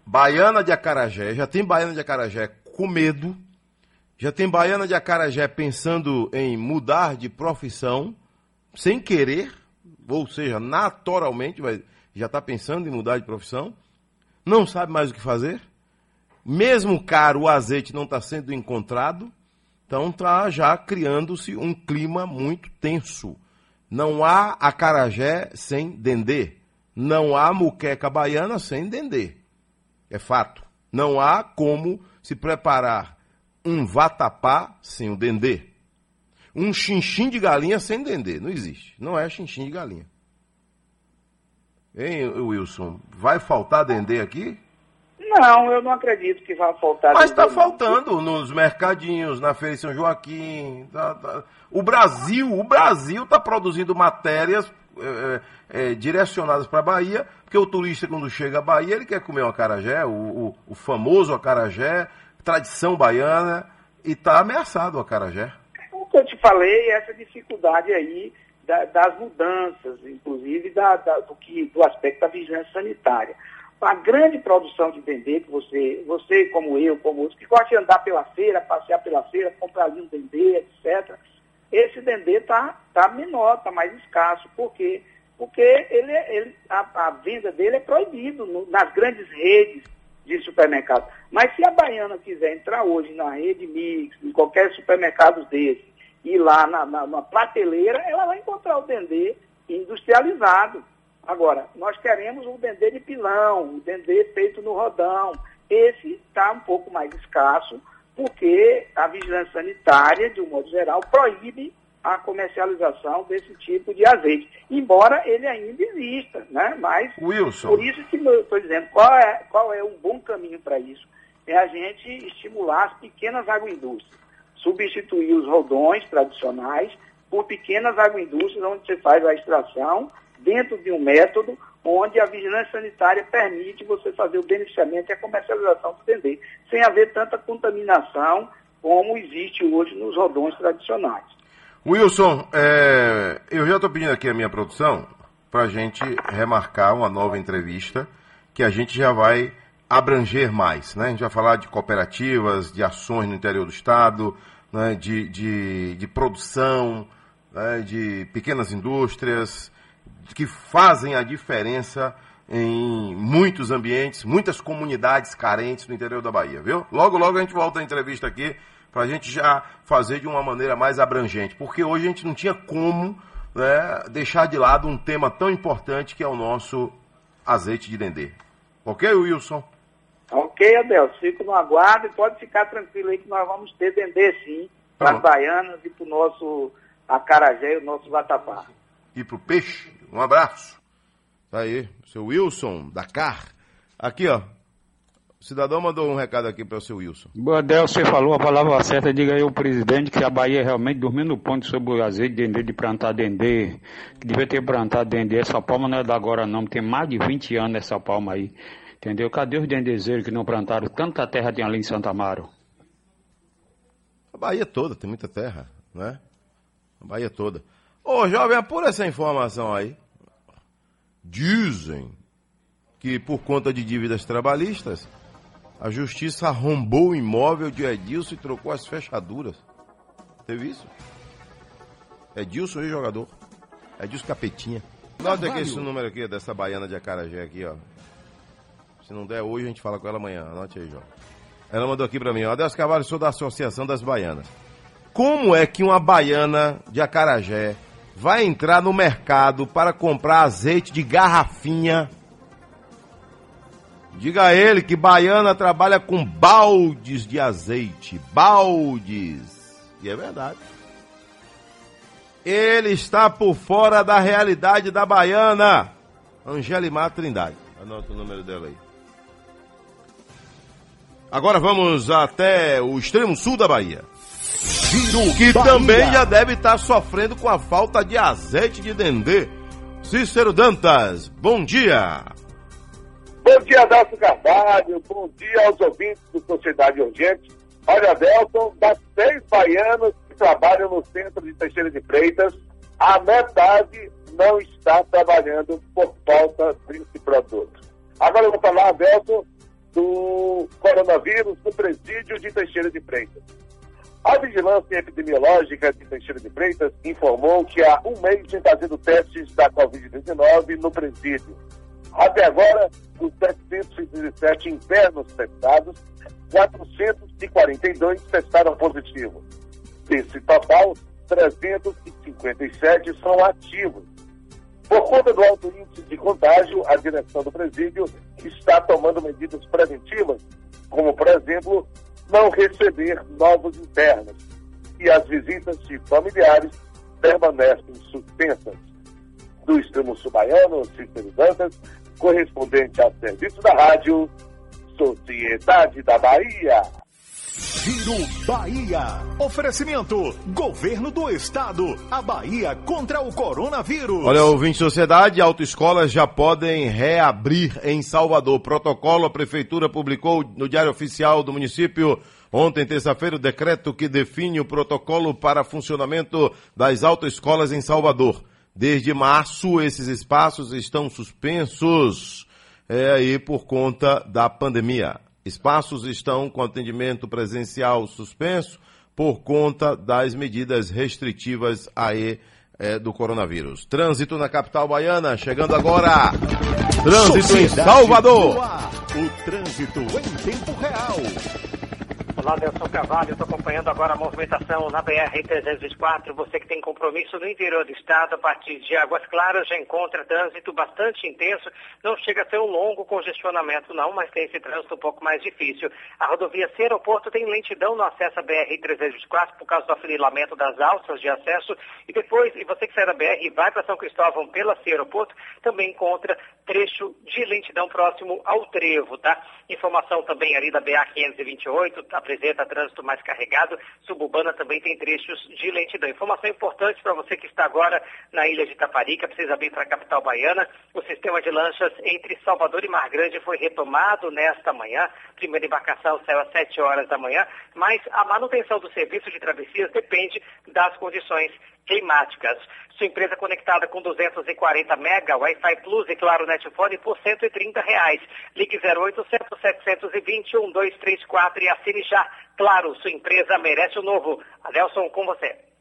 C: Baiana de Acarajé, já tem Baiana de Acarajé com medo, já tem Baiana de Acarajé pensando em mudar de profissão, sem querer, ou seja, naturalmente, vai, já está pensando em mudar de profissão, não sabe mais o que fazer, mesmo caro o azeite não está sendo encontrado, então está já criando-se um clima muito tenso. Não há acarajé sem dendê, não há muqueca baiana sem dendê. É fato. Não há como se preparar um vatapá sem o dendê. Um chinchim de galinha sem dendê. Não existe. Não é chinchim de galinha. Hein, Wilson? Vai faltar dendê aqui?
P: Não, eu não acredito que vai faltar.
C: Mas está faltando nos mercadinhos, na Feira de São Joaquim. tá- tá- O Brasil, o Brasil está produzindo matérias é, é, direcionadas para a Bahia, porque o turista quando chega à Bahia ele quer comer um acarajé, o, o- o famoso acarajé, tradição baiana, e está ameaçado o acarajé.
P: O que eu te falei, essa dificuldade aí da- das mudanças, inclusive da- da- do, que, do aspecto da vigilância sanitária. A grande produção de dendê que você, você como eu, como outros, que gosta de andar pela feira, passear pela feira, comprar ali um dendê, etc., esse dendê está tá menor, está mais escasso. Por quê? Porque ele, é- ele, a, a venda dele é proibido no- nas grandes redes de supermercados. Mas se a baiana quiser entrar hoje na rede Mix, em qualquer supermercado desse, ir lá na, na, na prateleira, ela vai encontrar o dendê industrializado. Agora, nós queremos o dendê de pilão, o dendê feito no rodão. Esse está um pouco mais escasso, porque a vigilância sanitária, de um modo geral, proíbe a comercialização desse tipo de azeite, embora ele ainda exista, né? Mas
C: Wilson.
P: por isso que eu estou dizendo, qual é, qual é um bom caminho para isso? É a gente estimular as pequenas agroindústrias, substituir os rodões tradicionais por pequenas agroindústrias onde você faz a extração dentro de um método onde a vigilância sanitária permite você fazer o beneficiamento e a comercialização do dendê, sem haver tanta contaminação como existe hoje nos rodões tradicionais.
C: Wilson, é, eu já estou pedindo aqui a minha produção para a gente remarcar uma nova entrevista que a gente já vai abranger mais. Né? A gente vai falar de cooperativas, de ações no interior do Estado, né? de, de, de produção, né? de pequenas indústrias, que fazem a diferença em muitos ambientes, muitas comunidades carentes no interior da Bahia, viu? Logo, logo a gente volta a entrevista aqui para a gente já fazer de uma maneira mais abrangente, porque hoje a gente não tinha como né, deixar de lado um tema tão importante que é o nosso azeite de dendê. Ok, Wilson?
P: Ok, Adelso, fico no aguardo e pode ficar tranquilo aí que nós vamos ter dendê sim, para as baianas e para o nosso acarajé e o nosso vatapá.
C: E pro peixe, um abraço. Tá aí, seu Wilson, da CAR. Aqui, ó. O cidadão mandou um recado aqui para o seu Wilson.
S: Bodel, você falou a palavra certa, diga aí ao presidente que a Bahia realmente dormiu no ponto sobre o azeite de dendê, de plantar dendê, que devia ter plantado dendê, essa palma não é da agora não, tem mais de 20 anos essa palma aí, entendeu? Cadê os dendezeiros que não plantaram tanta terra tem ali em Santa Amaro?
C: A Bahia toda, tem muita terra, né? A Bahia toda. Ô, jovem, apura essa informação aí. Dizem que por conta de dívidas trabalhistas, A justiça arrombou o imóvel de Edilson e trocou as fechaduras. Teve isso? Edilson, ex-jogador. Edilson Capetinha. Nota aqui esse número aqui, dessa baiana de Acarajé aqui, ó. Se não der hoje, a gente fala com ela amanhã. Anote aí, João. Ela mandou aqui pra mim. Adeus Carvalho, sou da Associação das Baianas. Como é que uma baiana de Acarajé vai entrar no mercado para comprar azeite de garrafinha? Diga a ele que baiana trabalha com baldes de azeite. Baldes. E é verdade. Ele está por fora da realidade da baiana. Angelimar Trindade. Anota o número dela aí. Agora vamos até o extremo sul da Bahia. que
J: Bahia.
C: também já deve estar sofrendo com a falta de azeite de dendê. Cícero Dantas, bom dia.
T: Bom dia, Adelson Carvalho. Bom dia aos ouvintes do Sociedade Urgente. Olha, Adelson, das seis baianos que trabalham no centro de Teixeira de Freitas, a metade não está trabalhando por falta desse produto. Agora eu vou falar, Adelson, do coronavírus no presídio de Teixeira de Freitas. A Vigilância Epidemiológica de Teixeira de Freitas informou que há um mês vem fazendo testes da Covid-19 no presídio. Até agora, dos 717 internos testados, 442 testaram positivo. Desse total, 357 são ativos. Por conta do alto índice de contágio, a direção do presídio está tomando medidas preventivas, como, por exemplo, não receber novos internos. E as visitas de familiares permanecem suspensas. Do extremo sul baiano, Cícero Dantas, correspondente ao serviço da rádio Sociedade da Bahia.
J: Giro Bahia. Oferecimento: Governo do Estado. A Bahia contra o coronavírus.
C: Olha, ouvinte de sociedade, autoescolas já podem reabrir em Salvador. Protocolo, a Prefeitura publicou no Diário Oficial do município ontem, terça-feira, o decreto que define o protocolo para funcionamento das autoescolas em Salvador. Desde março, esses espaços estão suspensos é, aí por conta da pandemia. Espaços estão com atendimento presencial suspenso por conta das medidas restritivas aí é, do coronavírus. Trânsito na capital baiana, chegando agora. Trânsito em
J: Sociedade
C: Salvador.
J: do Ar. O trânsito em tempo real.
U: Olá, Nelson Carvalho. Estou acompanhando agora a movimentação na BR-324. Você que tem compromisso no interior do estado, a partir de Águas Claras, já encontra trânsito bastante intenso. Não chega a ser um longo congestionamento, não, mas tem esse trânsito um pouco mais difícil. A rodovia Sem Aeroporto tem lentidão no acesso à BR-324 por causa do afunilamento das alças de acesso. E depois, e você que sai da BR e vai para São Cristóvão pela Sem Aeroporto, também encontra trecho de lentidão próximo ao trevo, tá? Informação também ali da BA-528, apresenta trânsito mais carregado. Suburbana também tem trechos de lentidão. Informação importante para você que está agora na ilha de Itaparica, precisa vir para a capital baiana. O sistema de lanchas entre Salvador e Mar Grande foi retomado nesta manhã. Primeira embarcação saiu às 7 horas da manhã, mas a manutenção do serviço de travessias depende das condições climáticas. Sua empresa conectada com 240 mega, Wi-Fi Plus e Claro Netfone por 130 reais. Ligue 0800 720 1234 e assine já. Claro, sua empresa merece o novo. Adelson, com você.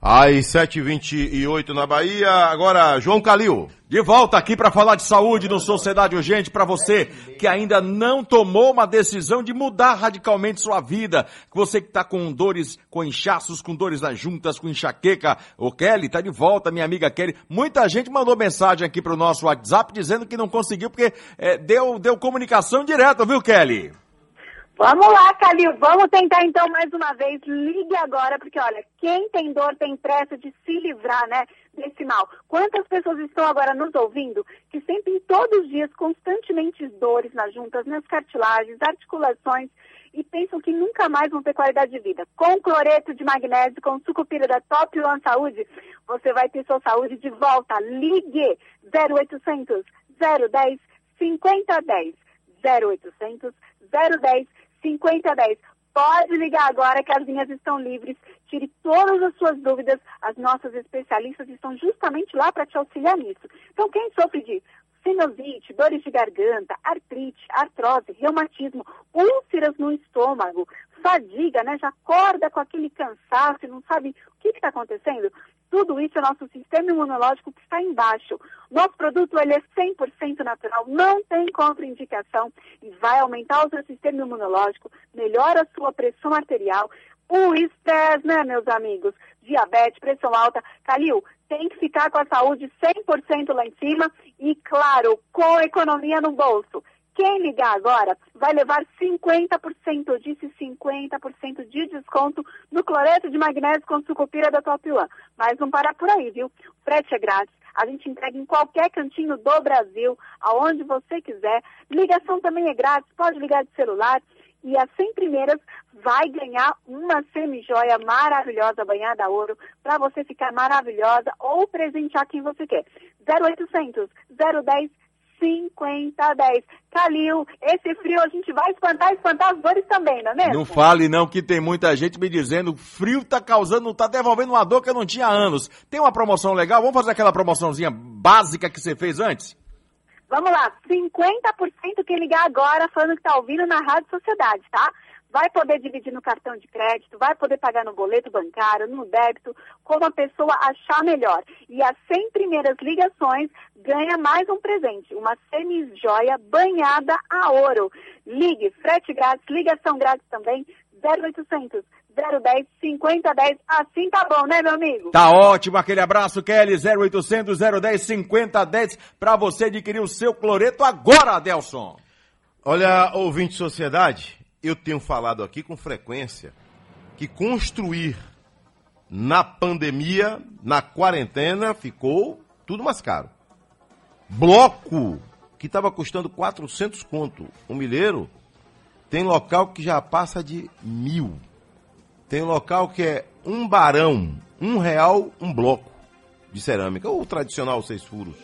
C: Às 7h28 na Bahia, agora João Calil.
Q: De volta aqui para falar de saúde no Sociedade Urgente para você que ainda não tomou uma decisão de mudar radicalmente sua vida. Você que está com dores, com inchaços, com dores nas juntas, com enxaqueca. O Kelly tá de volta, minha amiga Kelly. Muita gente mandou mensagem aqui pro nosso WhatsApp dizendo que não conseguiu porque é, deu, deu comunicação direta, viu, Kelly?
R: Vamos lá, Calil, vamos tentar então mais uma vez. Ligue agora, porque olha, quem tem dor tem pressa de se livrar, né, desse mal. Quantas pessoas estão agora nos ouvindo que sentem todos os dias constantemente dores nas juntas, nas cartilagens, articulações e pensam que nunca mais vão ter qualidade de vida. Com cloreto de magnésio, com sucupira da Top One Saúde, você vai ter sua saúde de volta. Ligue 0800 010 5010 0800 010 5010. Pode ligar agora que as linhas estão livres. Tire todas as suas dúvidas. As nossas especialistas estão justamente lá para te auxiliar nisso. Então, quem sofre de sinusite, dores de garganta, artrite, artrose, reumatismo, úlceras no estômago, fadiga, né? Já acorda com aquele cansaço e não sabe o que está acontecendo. Tudo isso é nosso sistema imunológico que está embaixo. Nosso produto ele é 100% natural, não tem contraindicação e vai aumentar o seu sistema imunológico, melhora a sua pressão arterial, o estresse, né, meus amigos? Diabetes, pressão alta. Calil, tem que ficar com a saúde 100% lá em cima e, claro, com economia no bolso. Quem ligar agora vai levar 50%, eu disse 50% de desconto no cloreto de magnésio com sucupira da Top One. Mas não para por aí, viu? O frete é grátis. A gente entrega em qualquer cantinho do Brasil, aonde você quiser. Ligação também é grátis, pode ligar de celular. E as 100 primeiras vai ganhar uma semi-joia maravilhosa banhada a ouro para você ficar maravilhosa ou presentear quem você quer. 0800 010 5010. Calil, esse frio a gente vai espantar, espantar as dores também, não é mesmo?
Q: Não fale não que tem muita gente me dizendo frio tá causando, tá devolvendo uma dor que eu não tinha há anos. Tem uma promoção legal? Vamos fazer aquela promoçãozinha básica que você fez antes?
R: Vamos lá, 50% quem ligar agora falando que tá ouvindo na Rádio Sociedade, tá? Vai poder dividir no cartão de crédito, vai poder pagar no boleto bancário, no débito, como a pessoa achar melhor. E as 100 primeiras ligações ganha mais um presente, uma semi-joia banhada a ouro. Ligue, frete grátis, ligação grátis também, 0800 010 5010. Assim tá bom, né, meu amigo?
Q: Tá ótimo, aquele abraço, Kelly, 0800 010 5010, pra você adquirir o seu cloreto agora, Adelson.
C: Olha, ouvinte de sociedade, eu tenho falado aqui com frequência que construir na pandemia, na quarentena, ficou tudo mais caro. Bloco que estava custando 400 conto, um milheiro, tem local que já passa de mil. Tem local que é um barão, um real, um bloco de cerâmica, ou tradicional seis furos.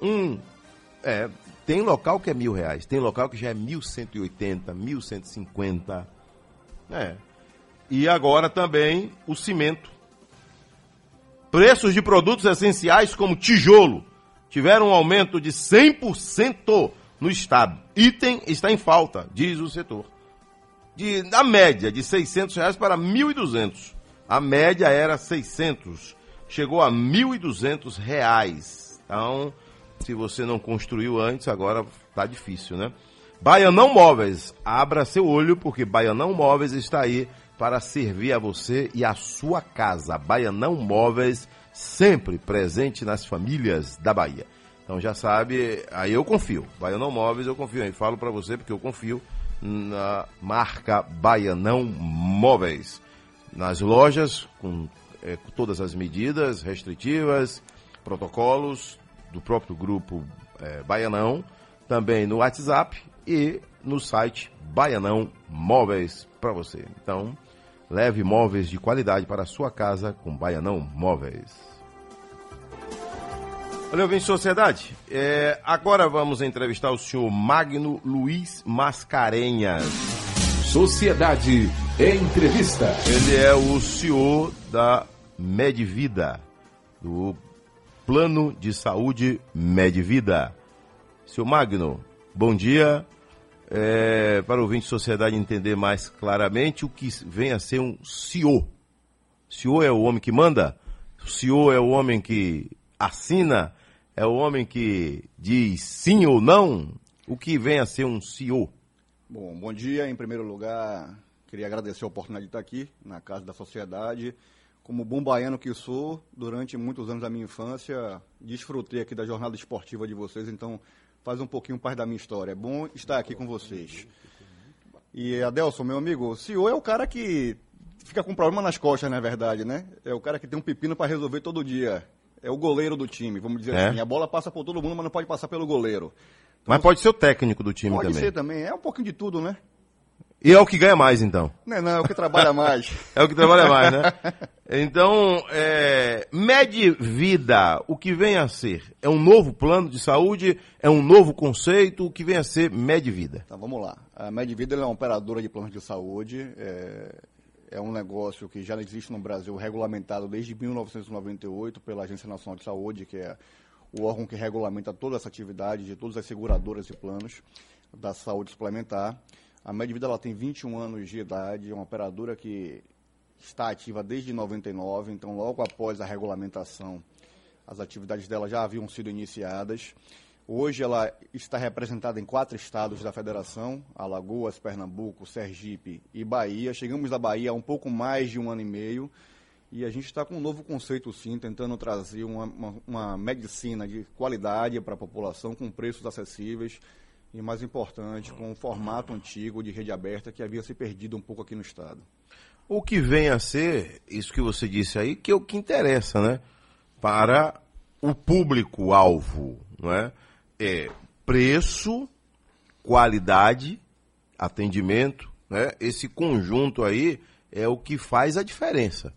C: Um, é, tem local que é mil reais, tem local que já é mil cento e oitenta, mil cento e cinquenta, é. E agora também o cimento. Preços de produtos essenciais como tijolo tiveram um aumento de 100% no estado. Item está em falta, diz o setor. De, a média de 600 reais para 1.200. A média era 600, chegou a 1.200 reais. Então, se você não construiu antes, agora tá difícil, né? Baianão Móveis, abra seu olho porque Baianão Móveis está aí para servir a você e a sua casa. Baianão Móveis, sempre presente nas famílias da Bahia. Então já sabe, aí eu confio. Baianão Móveis eu confio. aí falo para você porque eu confio na marca Baianão Móveis. Nas lojas, com, é, com todas as medidas restritivas, protocolos do próprio grupo é, Baianão, também no WhatsApp e no site Baianão Móveis para você. Então, leve móveis de qualidade para a sua casa com Baianão Móveis. Olha, ouvinte Sociedade, é, agora vamos entrevistar o senhor Magno Luiz Mascarenhas.
B: Sociedade Entrevista.
C: Ele é o CEO da Medvida, do Plano de Saúde Medvida. Senhor Magno, bom dia. É, para o ouvinte Sociedade entender mais claramente o que vem a ser um CEO. CEO é o homem que manda? O CEO é o homem que assina? É o homem que diz sim ou não? O que vem a ser um CEO?
V: Bom, bom dia. Em primeiro lugar, queria agradecer a oportunidade de estar aqui na Casa da Sociedade. Como bom baiano que sou, durante muitos anos da minha infância, desfrutei aqui da jornada esportiva de vocês, então faz um pouquinho parte da minha história. É bom estar aqui com vocês. E Adelson, meu amigo, o CEO é o cara que fica com problema nas costas, na verdade, né? É o cara que tem um pepino para resolver todo dia. É o goleiro do time, vamos dizer
C: É?
V: assim. A bola passa por todo mundo, mas não pode passar pelo goleiro.
C: Mas pode ser o técnico do time
V: Pode
C: também.
V: ser também. É um pouquinho de tudo, né?
C: E é o que ganha mais, então.
V: Não, é não, é o que trabalha mais. <laughs>
C: É o que trabalha mais, né? Então, é, Medvida, o que vem a ser? É um novo plano de saúde? É um novo conceito? O que vem a ser Medvida?
V: Então vamos lá. A Medvida ela é uma operadora de planos de saúde. É, é um negócio que já existe no Brasil, regulamentado desde 1998 pela Agência Nacional de Saúde, que é o órgão que regulamenta toda essa atividade de todas as seguradoras e planos da saúde suplementar. A Medvida ela tem 21 anos de idade, é uma operadora que está ativa desde 99, então logo após a regulamentação, as atividades dela já haviam sido iniciadas. Hoje ela está representada em quatro estados da federação, Alagoas, Pernambuco, Sergipe e Bahia. Chegamos da Bahia há um pouco mais de um ano e meio e a gente está com um novo conceito sim, tentando trazer uma, uma, uma medicina de qualidade para a população, com preços acessíveis e, mais importante, com um formato antigo de rede aberta que havia se perdido um pouco aqui no estado.
C: O que vem a ser, isso que você disse aí, que é o que interessa, né? Para o público-alvo, não é? Preço, qualidade, atendimento, né? Esse conjunto aí é o que faz a diferença,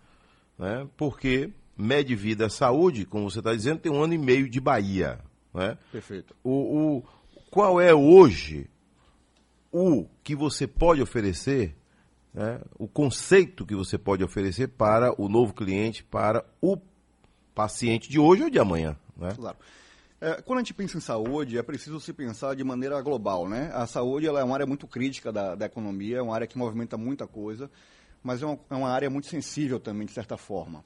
C: né? Porque Medvida Saúde, como você está dizendo, tem um ano e meio de Bahia, né?
V: Perfeito.
C: O, o, qual é hoje o que você pode oferecer né, o conceito que você pode oferecer para o novo cliente, para o paciente de hoje ou de amanhã. Né?
V: Claro. É, quando a gente pensa em saúde, é preciso se pensar de maneira global. Né? A saúde ela é uma área muito crítica da, da economia, é uma área que movimenta muita coisa, mas é uma, é uma área muito sensível também, de certa forma.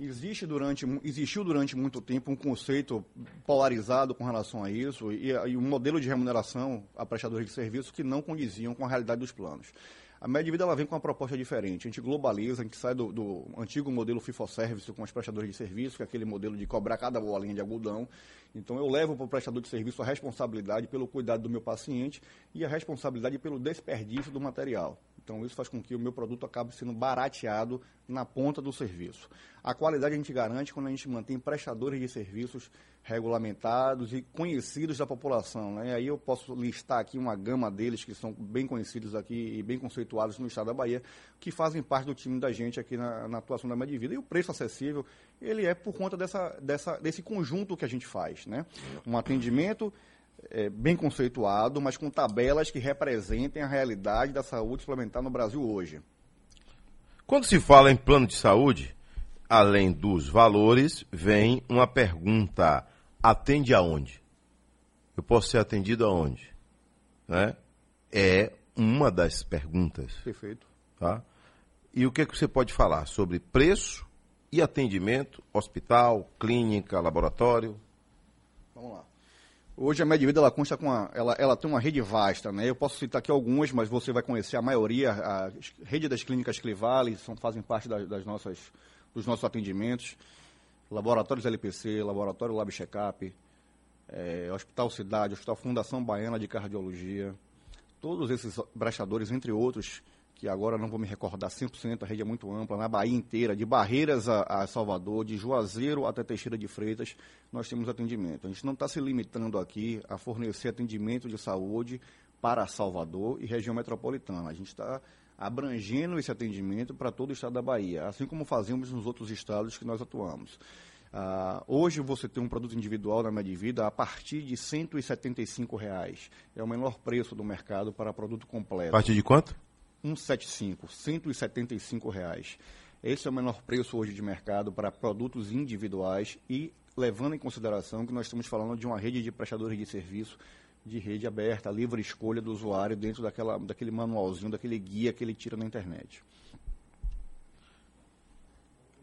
V: Existe durante, existiu durante muito tempo um conceito polarizado com relação a isso e, e um modelo de remuneração a prestadores de serviços que não condiziam com a realidade dos planos. A média vida ela vem com uma proposta diferente. A gente globaliza, a gente sai do, do antigo modelo FIFO-Service com os prestadores de serviço, que é aquele modelo de cobrar cada bolinha de algodão. Então eu levo para o prestador de serviço a responsabilidade pelo cuidado do meu paciente e a responsabilidade pelo desperdício do material. Então, isso faz com que o meu produto acabe sendo barateado na ponta do serviço. A qualidade a gente garante quando a gente mantém prestadores de serviços regulamentados e conhecidos da população. Né? E aí eu posso listar aqui uma gama deles que são bem conhecidos aqui e bem conceituados no estado da Bahia, que fazem parte do time da gente aqui na, na atuação da Média Vida. E o preço acessível, ele é por conta dessa, dessa, desse conjunto que a gente faz. Né? Um atendimento é, bem conceituado, mas com tabelas que representem a realidade da saúde suplementar no Brasil hoje.
C: Quando se fala em plano de saúde, além dos valores, vem uma pergunta: atende aonde? Eu posso ser atendido aonde? Né? É uma das perguntas.
V: Perfeito.
C: Tá? E o que, é que você pode falar sobre preço e atendimento, hospital, clínica, laboratório?
V: Vamos lá. Hoje a Medvida ela consta com uma, ela, ela tem uma rede vasta, né? Eu posso citar aqui algumas, mas você vai conhecer a maioria. A rede das clínicas Clivale são, fazem parte das, das nossas, dos nossos atendimentos. Laboratórios LPC, Laboratório Lab Checkup, é, Hospital Cidade, Hospital Fundação Baiana de Cardiologia. Todos esses prestadores, entre outros, que agora não vou me recordar 100%, a rede é muito ampla, na Bahia inteira, de Barreiras a, a Salvador, de Juazeiro até Teixeira de Freitas, nós temos atendimento. A gente não está se limitando aqui a fornecer atendimento de saúde para Salvador e região metropolitana. A gente está abrangendo esse atendimento para todo o estado da Bahia, assim como fazemos nos outros estados que nós atuamos. Uh, hoje você tem um produto individual na Medivida a partir de 175 reais. É o menor preço do mercado para produto completo.
C: A partir de quanto?
V: 175, 175 reais. Esse é o menor preço hoje de mercado para produtos individuais e levando em consideração que nós estamos falando de uma rede de prestadores de serviço de rede aberta, livre escolha do usuário dentro daquela, daquele manualzinho, daquele guia que ele tira na internet.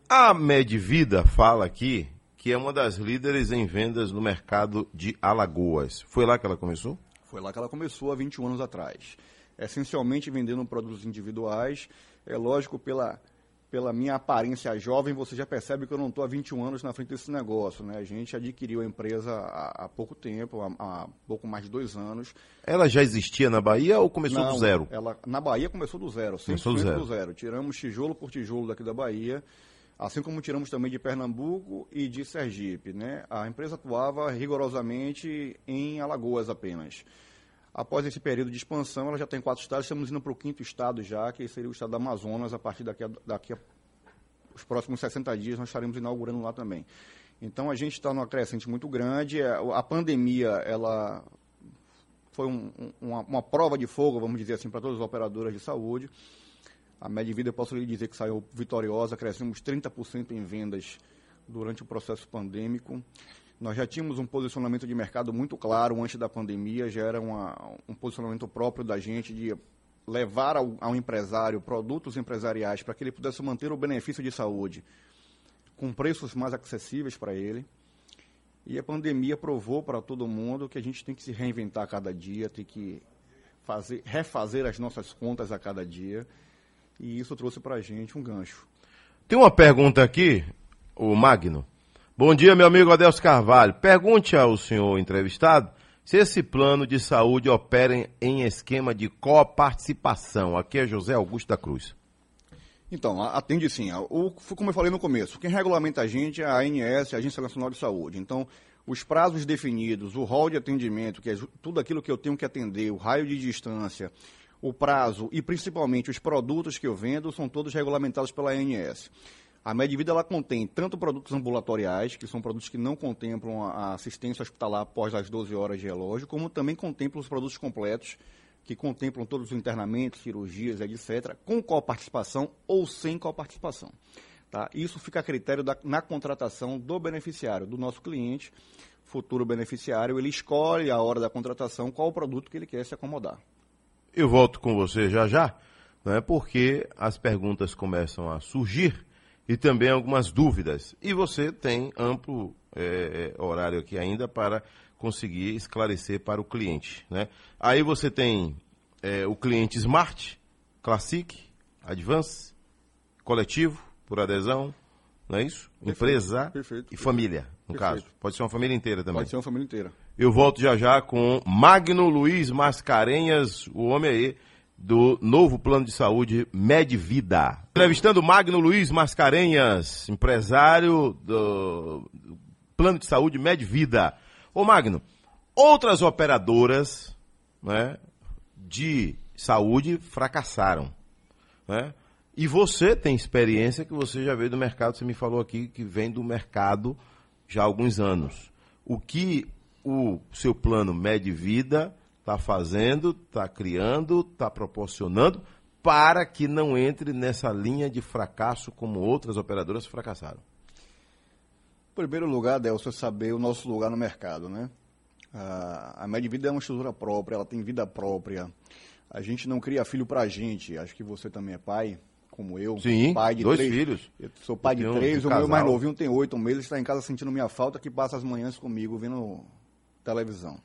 C: A Medvida fala aqui que é uma das líderes em vendas no mercado de Alagoas. Foi lá que ela começou?
V: Foi lá que ela começou há 21 anos atrás essencialmente vendendo produtos individuais. É lógico, pela, pela minha aparência jovem, você já percebe que eu não estou há 21 anos na frente desse negócio. Né? A gente adquiriu a empresa há, há pouco tempo, há, há, pouco mais de dois anos.
C: Ela já existia na Bahia ou começou
V: não,
C: do zero?
V: Ela, na Bahia começou do zero,
C: começou do zero.
V: do zero. Tiramos tijolo por tijolo daqui da Bahia, assim como tiramos também de Pernambuco e de Sergipe. Né? A empresa atuava rigorosamente em Alagoas apenas. Após esse período de expansão, ela já tem quatro estados, estamos indo para o quinto estado já, que seria o estado do Amazonas, a partir daqui a, daqui a os próximos 60 dias nós estaremos inaugurando lá também. Então a gente está numa crescente muito grande, é, a pandemia ela foi um, uma, uma, prova de fogo, vamos dizer assim, para todas as operadoras de saúde. A média vida, eu posso lhe dizer que saiu vitoriosa, crescemos 30% em vendas durante o processo pandêmico. Nós já tínhamos um posicionamento de mercado muito claro antes da pandemia, já era uma, um posicionamento próprio da gente de levar ao, ao empresário produtos empresariais para que ele pudesse manter o benefício de saúde com preços mais acessíveis para ele. E a pandemia provou para todo mundo que a gente tem que se reinventar a cada dia, tem que fazer, refazer as nossas contas a cada dia. E isso trouxe para a gente um gancho.
C: Tem uma pergunta aqui, o Magno. Bom dia, meu amigo Adelso Carvalho. Pergunte ao senhor entrevistado se esse plano de saúde opera em esquema de coparticipação. Aqui é José Augusto da Cruz.
V: Então, atende sim. O, como eu falei no começo, quem regulamenta a gente é a ANS, a Agência Nacional de Saúde. Então, os prazos definidos, o rol de atendimento, que é tudo aquilo que eu tenho que atender, o raio de distância, o prazo e principalmente os produtos que eu vendo, são todos regulamentados pela ANS. A Medvida ela contém tanto produtos ambulatoriais, que são produtos que não contemplam a assistência hospitalar após as 12 horas de relógio, como também contemplam os produtos completos, que contemplam todos os internamentos, cirurgias, etc., com coparticipação ou sem coparticipação. Tá? Isso fica a critério da, na contratação do beneficiário, do nosso cliente, futuro beneficiário, ele escolhe a hora da contratação qual o produto que ele quer se acomodar.
C: Eu volto com você já já, não é porque as perguntas começam a surgir e também algumas dúvidas. E você tem amplo é, horário aqui ainda para conseguir esclarecer para o cliente. Né? Aí você tem é, o cliente Smart, Classic, Advance, coletivo, por adesão, não é isso? Perfeito, Empresa perfeito, e família, no perfeito. caso. Pode ser uma família inteira também.
V: Pode ser uma família inteira.
C: Eu volto já já com Magno Luiz Mascarenhas, o homem aí do novo plano de saúde Medvida. Entrevistando Magno Luiz Mascarenhas, empresário do plano de saúde Medvida. Ô Magno, outras operadoras né, de saúde fracassaram. Né? E você tem experiência que você já veio do mercado, você me falou aqui que vem do mercado já há alguns anos. O que o seu plano Medvida está fazendo, está criando, está proporcionando para que não entre nessa linha de fracasso como outras operadoras fracassaram?
V: Em primeiro lugar, Delcio, é saber o nosso lugar no mercado, né? A, Medvida é uma estrutura própria, ela tem vida própria. A gente não cria filho para a gente. Acho que você também é pai, como eu.
C: Sim,
V: pai de
C: dois
V: três.
C: filhos.
V: Eu sou pai de três, um o meu mais novinho tem oito meses, está em casa sentindo minha falta, que passa as manhãs comigo vendo televisão.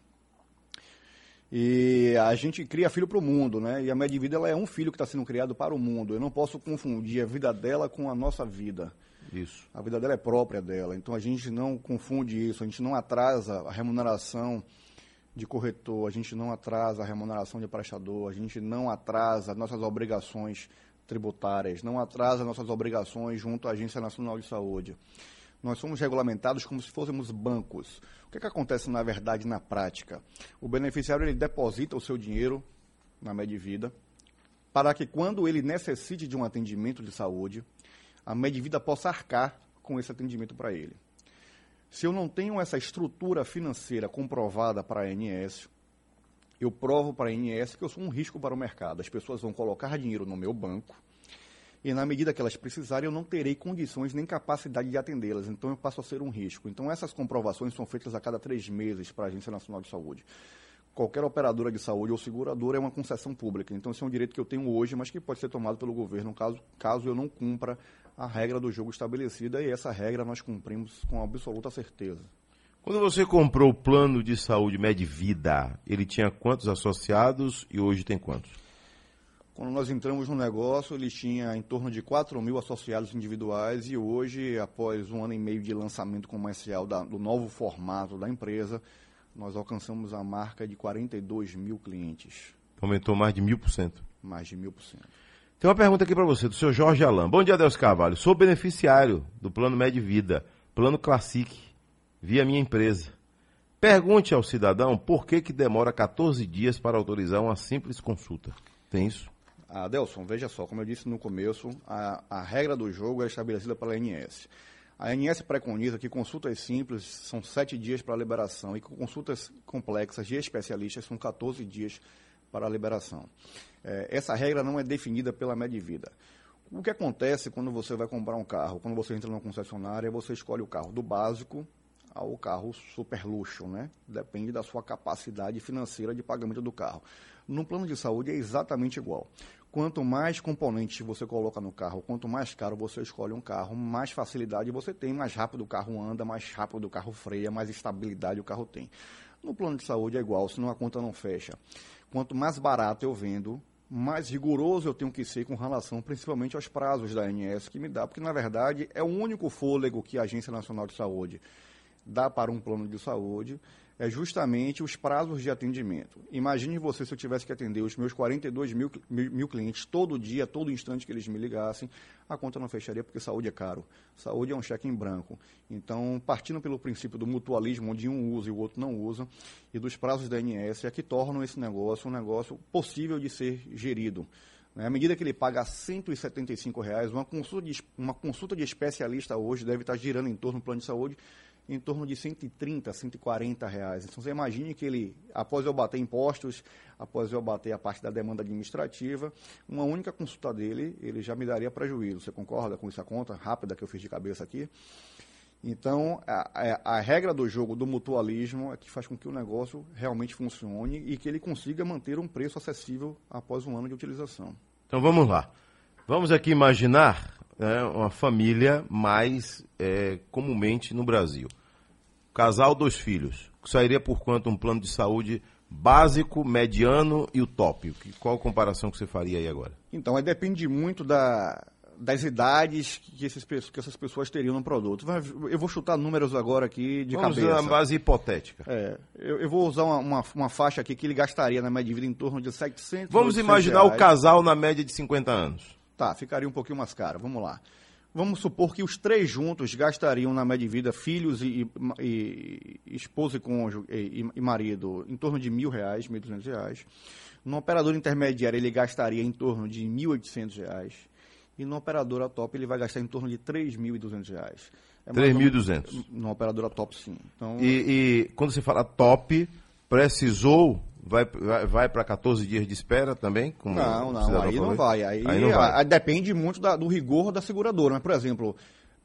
V: E a gente cria filho para o mundo, né? E a Medvida ela é um filho que está sendo criado para o mundo. Eu não posso confundir a vida dela com a nossa vida.
C: Isso.
V: A vida dela é própria dela. Então a gente não confunde isso, a gente não atrasa a remuneração de corretor, a gente não atrasa a remuneração de prestador, a gente não atrasa nossas obrigações tributárias, não atrasa nossas obrigações junto à Agência Nacional de Saúde. Nós somos regulamentados como se fôssemos bancos. O que, é que acontece, na verdade, na prática? O beneficiário ele deposita o seu dinheiro na Medvida para que, quando ele necessite de um atendimento de saúde, a Medvida possa arcar com esse atendimento para ele. Se eu não tenho essa estrutura financeira comprovada para a ANS, eu provo para a ANS que eu sou um risco para o mercado. As pessoas vão colocar dinheiro no meu banco e na medida que elas precisarem, eu não terei condições nem capacidade de atendê-las. Então, eu passo a ser um risco. Então, essas comprovações são feitas a cada três meses para a Agência Nacional de Saúde. Qualquer operadora de saúde ou seguradora é uma concessão pública. Então, esse é um direito que eu tenho hoje, mas que pode ser tomado pelo governo caso, caso eu não cumpra a regra do jogo estabelecida. E essa regra nós cumprimos com absoluta certeza.
C: Quando você comprou o plano de saúde Medvida, ele tinha quantos associados e hoje tem quantos?
V: Quando nós entramos no negócio, ele tinha em torno de 4 mil associados individuais e hoje, após um ano e meio de lançamento comercial da, do novo formato da empresa, nós alcançamos a marca de 42 mil clientes.
C: Aumentou mais de mil por cento.
V: Mais de mil por cento.
C: Tem uma pergunta aqui para você, do seu Jorge Alain. Bom dia, Deus Carvalho. Sou beneficiário do Plano Médio Vida, Plano Classic, via minha empresa. Pergunte ao cidadão por que, que demora 14 dias para autorizar uma simples consulta. Tem isso?
V: Adelson, veja só, como eu disse no começo, a, a regra do jogo é estabelecida pela ANS. A ANS preconiza que consultas simples são sete dias para a liberação e consultas complexas de especialistas são 14 dias para a liberação. É, essa regra não é definida pela Medivida. O que acontece quando você vai comprar um carro? Quando você entra numa concessionária, você escolhe o carro do básico ao carro super luxo, né? Depende da sua capacidade financeira de pagamento do carro. No plano de saúde é exatamente igual. Quanto mais componentes você coloca no carro, quanto mais caro você escolhe um carro, mais facilidade você tem, mais rápido o carro anda, mais rápido o carro freia, mais estabilidade o carro tem. No plano de saúde é igual, senão a conta não fecha. Quanto mais barato eu vendo, mais rigoroso eu tenho que ser com relação principalmente aos prazos da ANS que me dá, porque na verdade é o único fôlego que a Agência Nacional de Saúde dá para um plano de saúde é justamente os prazos de atendimento. Imagine você se eu tivesse que atender os meus 42 mil, mil, mil, clientes todo dia, todo instante que eles me ligassem, a conta não fecharia porque saúde é caro. Saúde é um cheque em branco. Então, partindo pelo princípio do mutualismo, onde um usa e o outro não usa, e dos prazos da ANS, é que tornam esse negócio um negócio possível de ser gerido. Né? À medida que ele paga 175 reais, uma, consulta de, uma consulta de especialista hoje deve estar girando em torno do plano de saúde em torno de 130, 140 reais. Então você imagine que ele, após eu bater impostos, após eu bater a parte da demanda administrativa, uma única consulta dele, ele já me daria prejuízo. Você concorda com essa conta rápida que eu fiz de cabeça aqui? Então, a, a, a, regra do jogo do mutualismo é que faz com que o negócio realmente funcione e que ele consiga manter um preço acessível após um ano de utilização.
C: Então vamos lá. Vamos aqui imaginar né, uma família mais é, comumente no Brasil. Casal, dois filhos. Sairia por quanto um plano de saúde básico, mediano e o top? Qual a comparação que você faria aí agora?
V: Então, aí depende muito da, das idades que, esses, que essas pessoas teriam no produto. Eu vou chutar números agora aqui de
C: Vamos
V: cabeça.
C: Vamos base hipotética.
V: É, eu, eu, vou usar uma, uma, uma, faixa aqui que ele gastaria na média de vida em torno de 700
C: Vamos imaginar
V: reais.
C: o casal na média de 50 anos.
V: Tá, ficaria um pouquinho mais caro. Vamos lá. Vamos supor que os três juntos gastariam na média de vida, filhos e, e, e esposa e cônjuge e, e, marido, em torno de mil reais, mil duzentos reais. No operador intermediário ele gastaria em torno de mil oitocentos reais. E no operador top ele vai gastar em torno de três mil e duzentos reais.
C: É 3.200?
V: No operador top, sim.
C: Então, e, e quando você fala top, precisou vai, vai, vai para 14 dias de espera também?
V: não, não, aí não vai. Aí, aí não vai. depende muito da, do rigor da seguradora. Mas, por exemplo,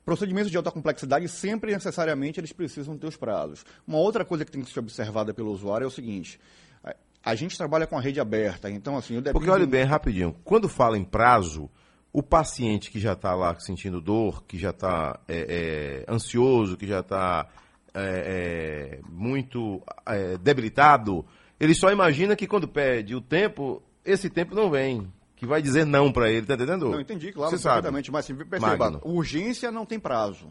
V: procedimentos de alta complexidade sempre necessariamente eles precisam ter os prazos. Uma outra coisa que tem que ser observada pelo usuário é o seguinte. A gente trabalha com a rede aberta, então assim...
C: Porque olha bem, rapidinho, quando fala em prazo, o paciente que já está lá sentindo dor, que já está é, é, ansioso, que já está é, é, muito é, debilitado, ele só imagina que quando pede o tempo, esse tempo não vem. Que vai dizer não para ele, tá entendendo?
V: Não, entendi, claro, Você perfeitamente. Mas assim, perceba, Magno. urgência não tem prazo.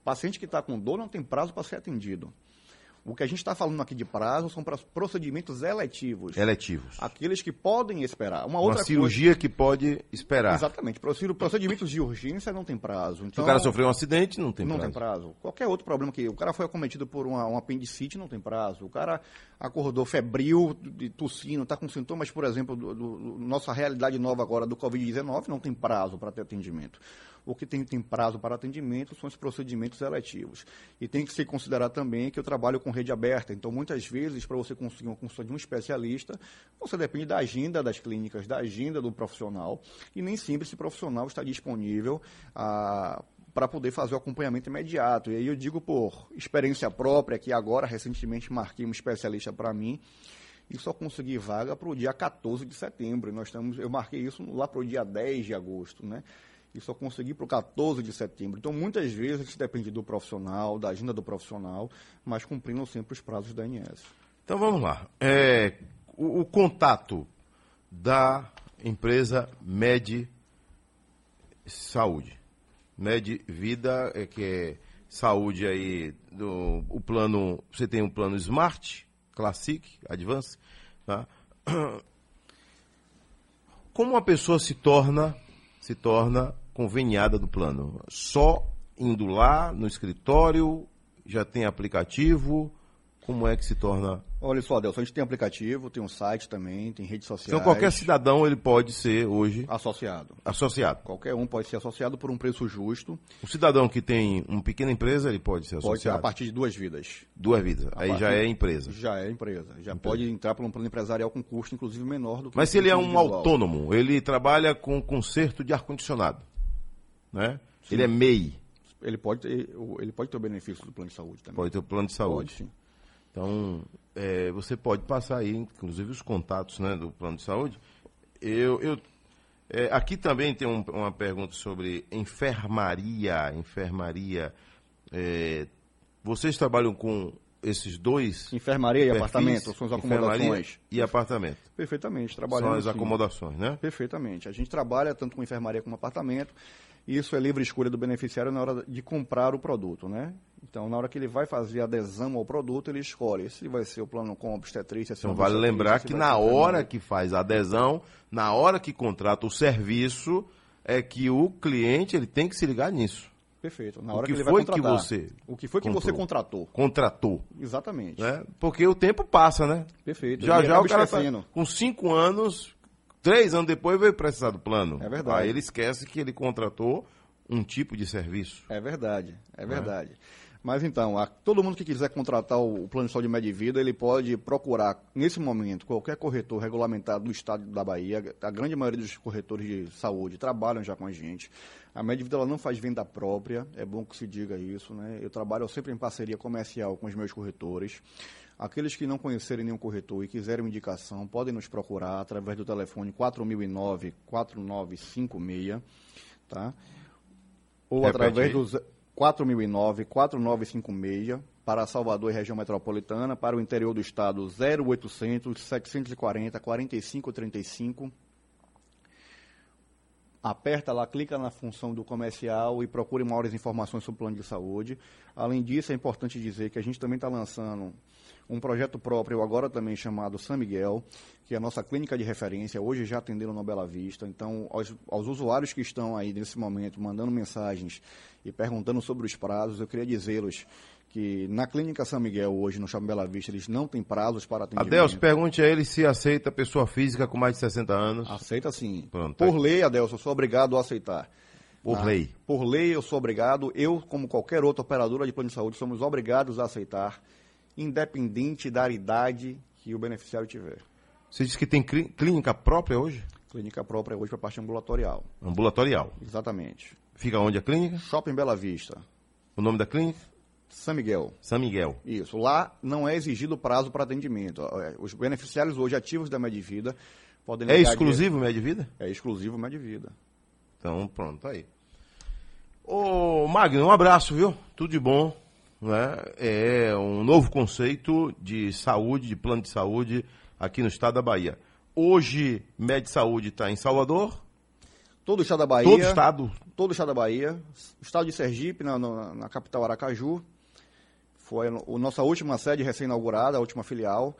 V: O paciente que está com dor não tem prazo para ser atendido. O que a gente está falando aqui de prazo são para procedimentos eletivos.
C: Eletivos.
V: Aqueles que podem esperar.
C: Uma, outra Uma cirurgia coisa... que pode esperar.
V: Exatamente. Procedimentos de urgência não tem prazo. Então,
C: Se o cara sofreu um acidente, não tem
V: não
C: prazo.
V: Não tem prazo. Qualquer outro problema que... O cara foi acometido por uma, um apendicite, não tem prazo. O cara acordou febril, tossindo, está com sintomas, por exemplo, do, do, do, nossa realidade nova agora do Covid-19, não tem prazo para ter atendimento. O que tem, tem prazo para atendimento são os procedimentos eletivos. E tem que se considerar também que eu trabalho com rede aberta. Então, muitas vezes, para você conseguir uma consulta de um especialista, você depende da agenda das clínicas, da agenda do profissional. E nem sempre esse profissional está disponível ah, para poder fazer o acompanhamento imediato. E aí eu digo por experiência própria, que agora, recentemente, marquei um especialista para mim e só consegui vaga para o dia 14 de setembro. nós estamos, eu marquei isso lá para o dia 10 de agosto, né? E só consegui para o 14 de setembro. Então, muitas vezes, gente depende do profissional, da agenda do profissional, mas cumprindo sempre os prazos da ANS.
C: Então, vamos lá. É, o, o, contato da empresa Med Saúde. Med Vida, é, que é saúde aí, do, o plano, você tem um plano Smart, Classic, Advance, tá? <clears throat> Como uma pessoa se torna se torna conveniada do plano? Só indo lá no escritório, já tem aplicativo, como é que se torna?
V: Olha só, Adelson, a gente tem aplicativo, tem um site também, tem redes sociais.
C: Então qualquer cidadão ele pode ser hoje
V: associado.
C: Associado.
V: Qualquer um pode ser associado por um preço justo.
C: O cidadão que tem uma pequena empresa, ele pode ser associado. Pode ser a
V: partir de duas vidas.
C: Duas vidas. A Aí já é empresa.
V: Já é empresa. Já pode entrar por um plano empresarial com custo inclusive menor do que
C: Mas se ele é um individual. autônomo, ele trabalha com conserto de ar condicionado, né? Sim. Ele é MEI.
V: Ele pode ter, o- ele pode ter o benefício do plano de saúde também.
C: Pode ter o plano de saúde.
V: Pode, sim.
C: Então, é, você pode passar aí, inclusive, os contatos né, do plano de saúde. Eu, eu, é, aqui também tem um- uma pergunta sobre enfermaria. Enfermaria. É, vocês trabalham com esses dois?
V: Enfermaria e
C: perfis?
V: apartamento, são as acomodações.
C: E apartamento.
V: Perfeitamente,
C: São
V: trabalhamos.
C: as
V: sim.
C: acomodações, né?
V: Perfeitamente. A gente trabalha tanto com enfermaria como apartamento. Isso é livre escolha do beneficiário na hora de comprar o produto, né? Então, na hora que ele vai fazer a adesão ao produto, ele escolhe se vai ser o plano com obstetrícia, se é
C: Então vale lembrar que na hora que faz a adesão, na hora que contrata o serviço, é que o cliente ele tem que se ligar nisso.
V: Perfeito. Na
C: O
V: hora
C: que
V: que, ele
C: foi
V: vai
C: que você
V: O que foi que você contratou?
C: Contratou.
V: Exatamente.
C: Né? Porque o tempo passa, né?
V: Perfeito.
C: Já
V: Ele
C: já o cara tá com cinco anos, três anos depois veio precisar do plano.
V: É verdade.
C: Aí ele esquece que ele contratou um tipo de serviço.
V: É verdade, é
C: Né?
V: verdade. Mas então, a- todo mundo que quiser contratar o, o plano de saúde média e vida, ele pode procurar, nesse momento, qualquer corretor regulamentado do estado da Bahia. A grande maioria dos corretores de saúde trabalham já com a gente. A média vida ela não faz venda própria, é bom que se diga isso, né? Eu trabalho sempre em parceria comercial com os meus corretores. Aqueles que não conhecerem nenhum corretor e quiserem uma indicação, podem nos procurar através do telefone 4009-4956, tá? ou
C: Repete
V: através
C: aí.
V: do ze- 4009-4956 para Salvador e região metropolitana, para o interior do estado 0800 740 4535. Aperta lá, clica na função do comercial e procure maiores informações sobre o plano de saúde. Além disso, é importante dizer que a gente também está lançando um projeto próprio, agora também chamado San Miguel, que é a nossa clínica de referência, hoje já atendendo no Bela Vista. Então, aos, aos usuários que estão aí nesse momento mandando mensagens e perguntando sobre os prazos, eu queria dizê-los que na clínica São Miguel, hoje no Shopping Bela Vista, eles não têm prazos para atendimento.
C: Adelso, pergunte a ele se aceita pessoa física com mais de 60 anos.
V: Aceita sim.
C: Pronto.
V: Por lei, Adelson, eu sou obrigado a aceitar.
C: Por
V: Tá?
C: lei.
V: Por lei, eu sou obrigado. Eu, como qualquer outra operadora de plano de saúde, somos obrigados a aceitar, independente da idade que o beneficiário tiver.
C: Você disse que tem clí- clínica própria hoje?
V: Clínica própria hoje para a parte ambulatorial.
C: Ambulatorial.
V: Exatamente.
C: Fica onde a clínica?
V: Shopping Bela Vista.
C: O nome da clínica?
V: São Miguel.
C: São Miguel.
V: Isso. Lá não é exigido prazo para atendimento. É, Os beneficiários hoje ativos da Medivida podem
C: É exclusivo
V: de-
C: Medivida?
V: É exclusivo Medivida.
C: Então, pronto, aí. Ô, Magno, um abraço, viu? Tudo de bom. Né? É um novo conceito de saúde, de plano de saúde aqui no estado da Bahia. Hoje, Med Saúde está em Salvador.
V: Todo o estado da Bahia.
C: Todo estado.
V: Todo o estado da Bahia. O estado de Sergipe, na, na- na capital Aracaju. Foi a a nossa última sede recém-inaugurada, a última filial.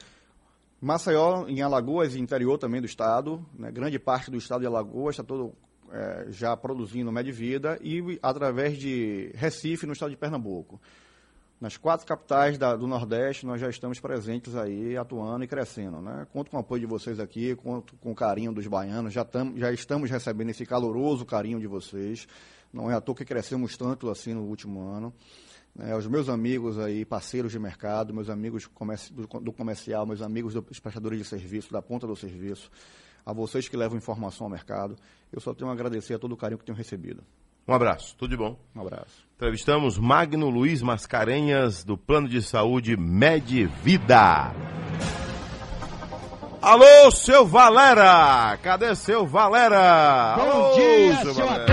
V: Maceió, em Alagoas, interior também do estado. né? Grande parte do estado de Alagoas está todo eh, já produzindo Medvida. E através de Recife, no estado de Pernambuco. Nas quatro capitais da- do Nordeste, nós já estamos presentes aí, atuando e crescendo. Né? Conto com o apoio de vocês aqui, conto com o carinho dos baianos, já, tam, já estamos recebendo esse caloroso carinho de vocês. Não é à toa que crescemos tanto assim no último ano. né? os meus amigos aí, parceiros de mercado, meus amigos comerci- do, do comercial, meus amigos dos prestadores de serviço, da ponta do serviço, a vocês que levam informação ao mercado, eu só tenho a agradecer a todo o carinho que tenho recebido.
C: Um abraço, tudo de bom.
V: Um abraço.
C: Entrevistamos Magno Luiz Mascarenhas, do Plano de Saúde Med Vida. Alô, seu Valera! Cadê seu Valera?
W: Bom
C: Alô,
W: dia,
C: seu
W: seu
C: Valera.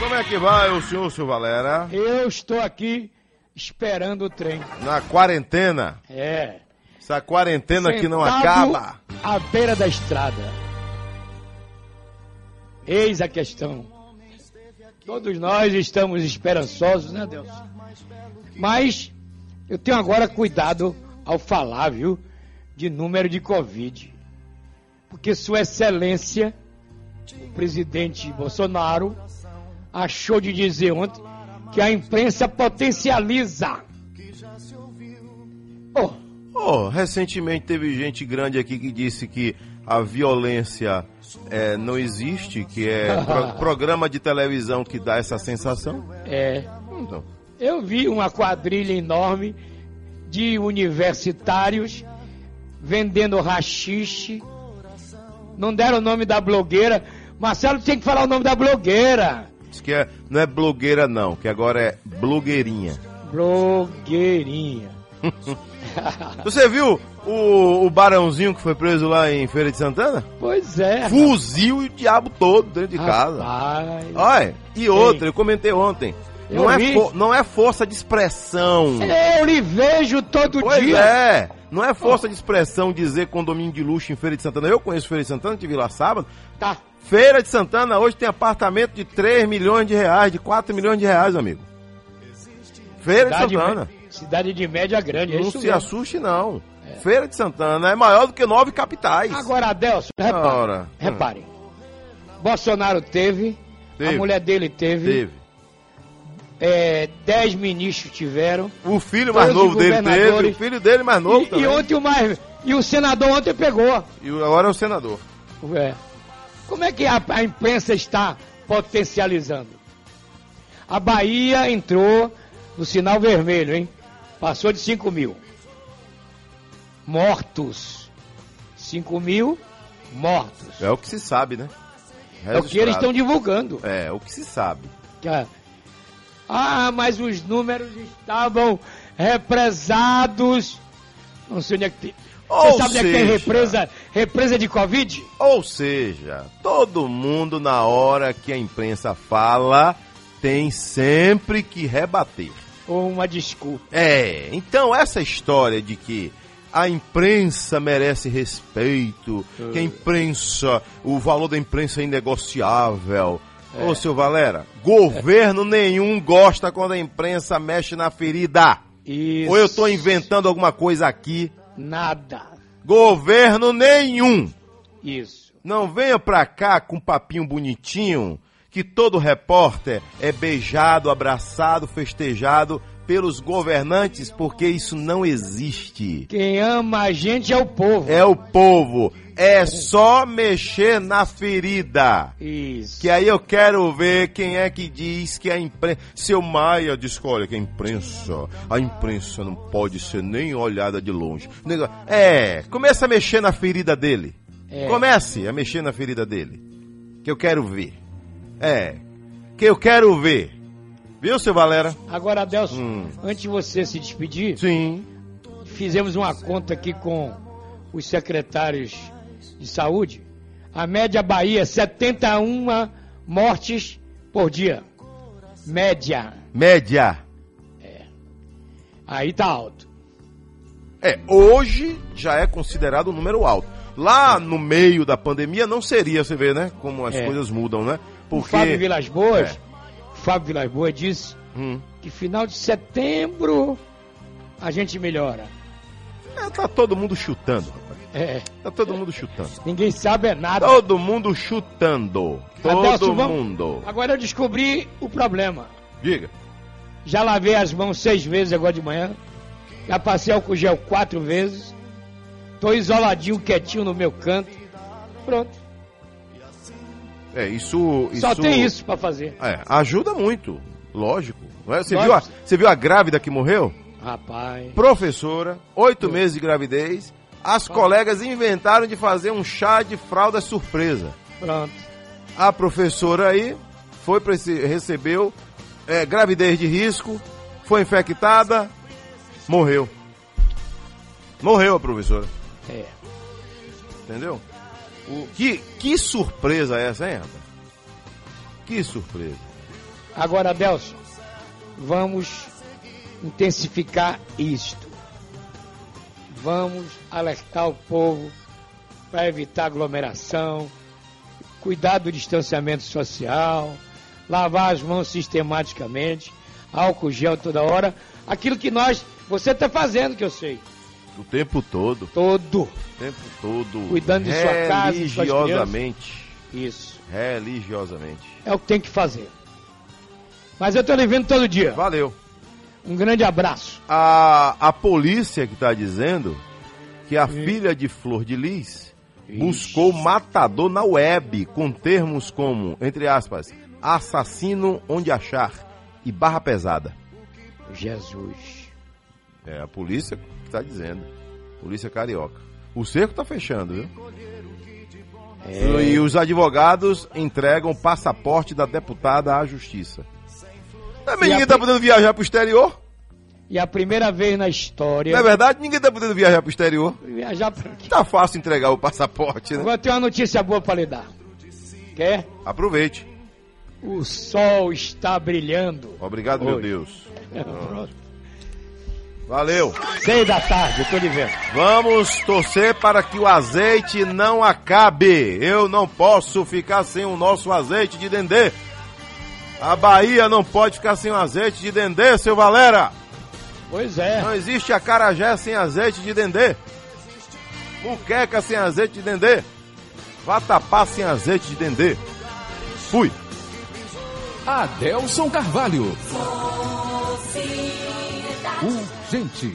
C: Como é que vai o senhor, seu Valera?
W: Eu estou aqui esperando o trem.
C: Na quarentena?
W: É.
C: Essa quarentena que não
W: Sentado
C: acaba.
W: À beira da estrada. Eis a questão. Todos nós estamos esperançosos, né, Deus? Mas eu tenho agora cuidado ao falar, viu, de número de Covid. Porque Sua Excelência, o presidente Bolsonaro, achou de dizer ontem que a imprensa potencializa.
C: Oh, recentemente teve gente grande aqui que disse que a violência é, não existe, que é pro- <laughs> programa de televisão que dá essa sensação.
W: É.
C: Então,
W: Eu vi uma quadrilha enorme de universitários vendendo rachixe. Não deram o nome da blogueira. Marcelo tem que falar o nome da blogueira.
C: Diz que é, não é blogueira não, que agora é blogueirinha.
W: Blogueirinha. <laughs> <laughs>
C: Você viu o, o barãozinho que foi preso lá em Feira de Santana?
W: Pois é.
C: Fuzil e o diabo todo dentro de casa.
W: Rapaz.
C: Olha, e outra, eu comentei ontem.
W: Eu
C: Não é, não é força de expressão.
W: Eu lhe vejo todo
C: Pois
W: dia.
C: é. Não é força de expressão dizer condomínio de luxo em Feira de Santana. Eu conheço Feira de Santana, tive lá sábado.
W: Tá.
C: Feira de Santana hoje tem apartamento de 3 milhões de reais, de 4 milhões de reais, amigo. Feira de
W: Cidade
C: Santana.
W: mé- Cidade de média grande, é
C: Não se
W: mesmo.
C: assuste, não. Feira de Santana é maior do que nove capitais.
W: Agora, Adelson, repare.
C: Ora.
W: repare. Bolsonaro teve,
C: Teve.
W: a mulher dele teve,
C: Teve.
W: é, dez ministros tiveram.
C: O filho mais novo dele teve, o filho dele mais novo
W: E,
C: também.
W: e ontem o mais. E o senador ontem pegou.
C: E agora é o senador.
W: É. Como é que a, a imprensa está potencializando? A Bahia entrou no sinal vermelho, hein? Passou de 5 mil. Mortos. 5 mil mortos.
C: É o que se sabe, né?
W: É o que eles estão divulgando.
C: É, o que se sabe.
W: A- Ah, mas os números estavam represados. Não sei onde é que tem.
C: Ou
W: Você sabe onde é que tem
C: seja-
W: represa, represa de Covid?
C: Ou seja, todo mundo na hora que a imprensa fala tem sempre que rebater.
W: Ou uma desculpa.
C: É, então essa história de que a imprensa merece respeito, que a imprensa, o valor da imprensa é inegociável.
W: É.
C: Ô, seu Valera, governo nenhum gosta quando a imprensa mexe na ferida.
W: Isso.
C: Ou eu tô inventando alguma coisa aqui?
W: Nada.
C: Governo nenhum.
W: Isso.
C: Não venha pra cá com um papinho bonitinho que todo repórter é beijado, abraçado, festejado pelos governantes, porque isso não existe.
W: Quem ama a gente é o povo.
C: É o povo. É só mexer na ferida.
W: Isso.
C: Que aí eu quero ver quem é que diz que a imprensa. Seu Maia diz olha que a imprensa. A imprensa não pode ser nem olhada de longe. É, começa a mexer na ferida dele.
W: É.
C: Comece a mexer na ferida dele. Que eu quero ver. É. Que eu quero ver. Viu, seu Valera?
W: Agora, Adelson,
C: Hum.
W: antes de você se despedir,
C: Sim.
W: fizemos uma conta aqui com os secretários de saúde. A média Bahia, 71 mortes por dia. Média.
C: Média.
W: Aí tá alto.
C: É, hoje já é considerado um número alto. Lá no meio da pandemia não seria, você vê, né? Como as
W: É.
C: coisas mudam, né?
W: O Fábio Vilas Boas,
C: É.
W: Fábio Vilas Boas disse
C: Hum.
W: que final de setembro a gente melhora.
C: É, tá todo mundo chutando, rapaz.
W: É.
C: Tá todo mundo chutando.
W: Ninguém sabe é nada.
C: Todo mundo chutando. Todo
W: Adelson, vamos-
C: mundo.
W: Agora eu descobri o problema.
C: Diga.
W: Já lavei as mãos seis vezes agora de manhã. Já passei álcool gel quatro vezes. Tô isoladinho, quietinho no meu canto. Pronto.
C: É, isso.
W: Só
C: isso-
W: tem isso pra fazer.
C: É, ajuda muito. Lógico. é? Você, viu a, você viu a grávida que morreu?
W: Rapaz.
C: Professora, oito meses de gravidez. As colegas inventaram de fazer um chá de fralda surpresa.
W: Pronto.
C: A professora aí foi pra esse, recebeu é, gravidez de risco, foi infectada, morreu. Morreu a professora.
W: É.
C: Entendeu? O, que, que surpresa é essa, hein, rapaz? Que surpresa.
W: Agora, Adelson, vamos intensificar isto. Vamos alertar o povo para evitar aglomeração, cuidar do distanciamento social, lavar as mãos sistematicamente, álcool gel toda hora. Aquilo que nós, você está fazendo, que eu sei.
C: O tempo todo.
W: Todo.
C: O tempo todo.
W: Cuidando de sua casa,
C: Religiosamente.
W: Isso.
C: Religiosamente.
W: É o que tem que fazer. Mas eu estou lhe vendo todo dia.
C: Valeu.
W: Um grande abraço.
C: A, a polícia que está dizendo que a filha de Flor de Lis buscou matador na web com termos como, entre aspas, assassino onde achar e barra pesada.
W: Jesus.
C: É a polícia está dizendo. Polícia carioca. O cerco tá fechando, viu?
W: É.
C: E os advogados entregam o passaporte da deputada à justiça. Também
W: a
C: ninguém tá
W: pri-
C: podendo viajar pro exterior.
W: E a primeira vez na história.
C: Não é verdade? Ninguém tá podendo viajar pro exterior.
W: Viajar pra...
C: Tá fácil entregar o passaporte, né?
W: Agora tem uma notícia boa pra lhe dar. Quer?
C: Aproveite.
W: O sol está brilhando.
C: Obrigado, meu
W: Oi.
C: Deus. <laughs>
W: Pronto.
C: Valeu.
W: Seis da tarde, eu tô lhe vendo.
C: Vamos torcer para que o azeite não acabe. Eu não posso ficar sem o nosso azeite de dendê. A Bahia não pode ficar sem o azeite de dendê, seu Valera.
W: Pois é.
C: Não existe acarajé sem azeite de dendê. Muqueca sem azeite de dendê. Vatapá sem azeite de dendê. Fui.
B: Adelson Carvalho. Urgente.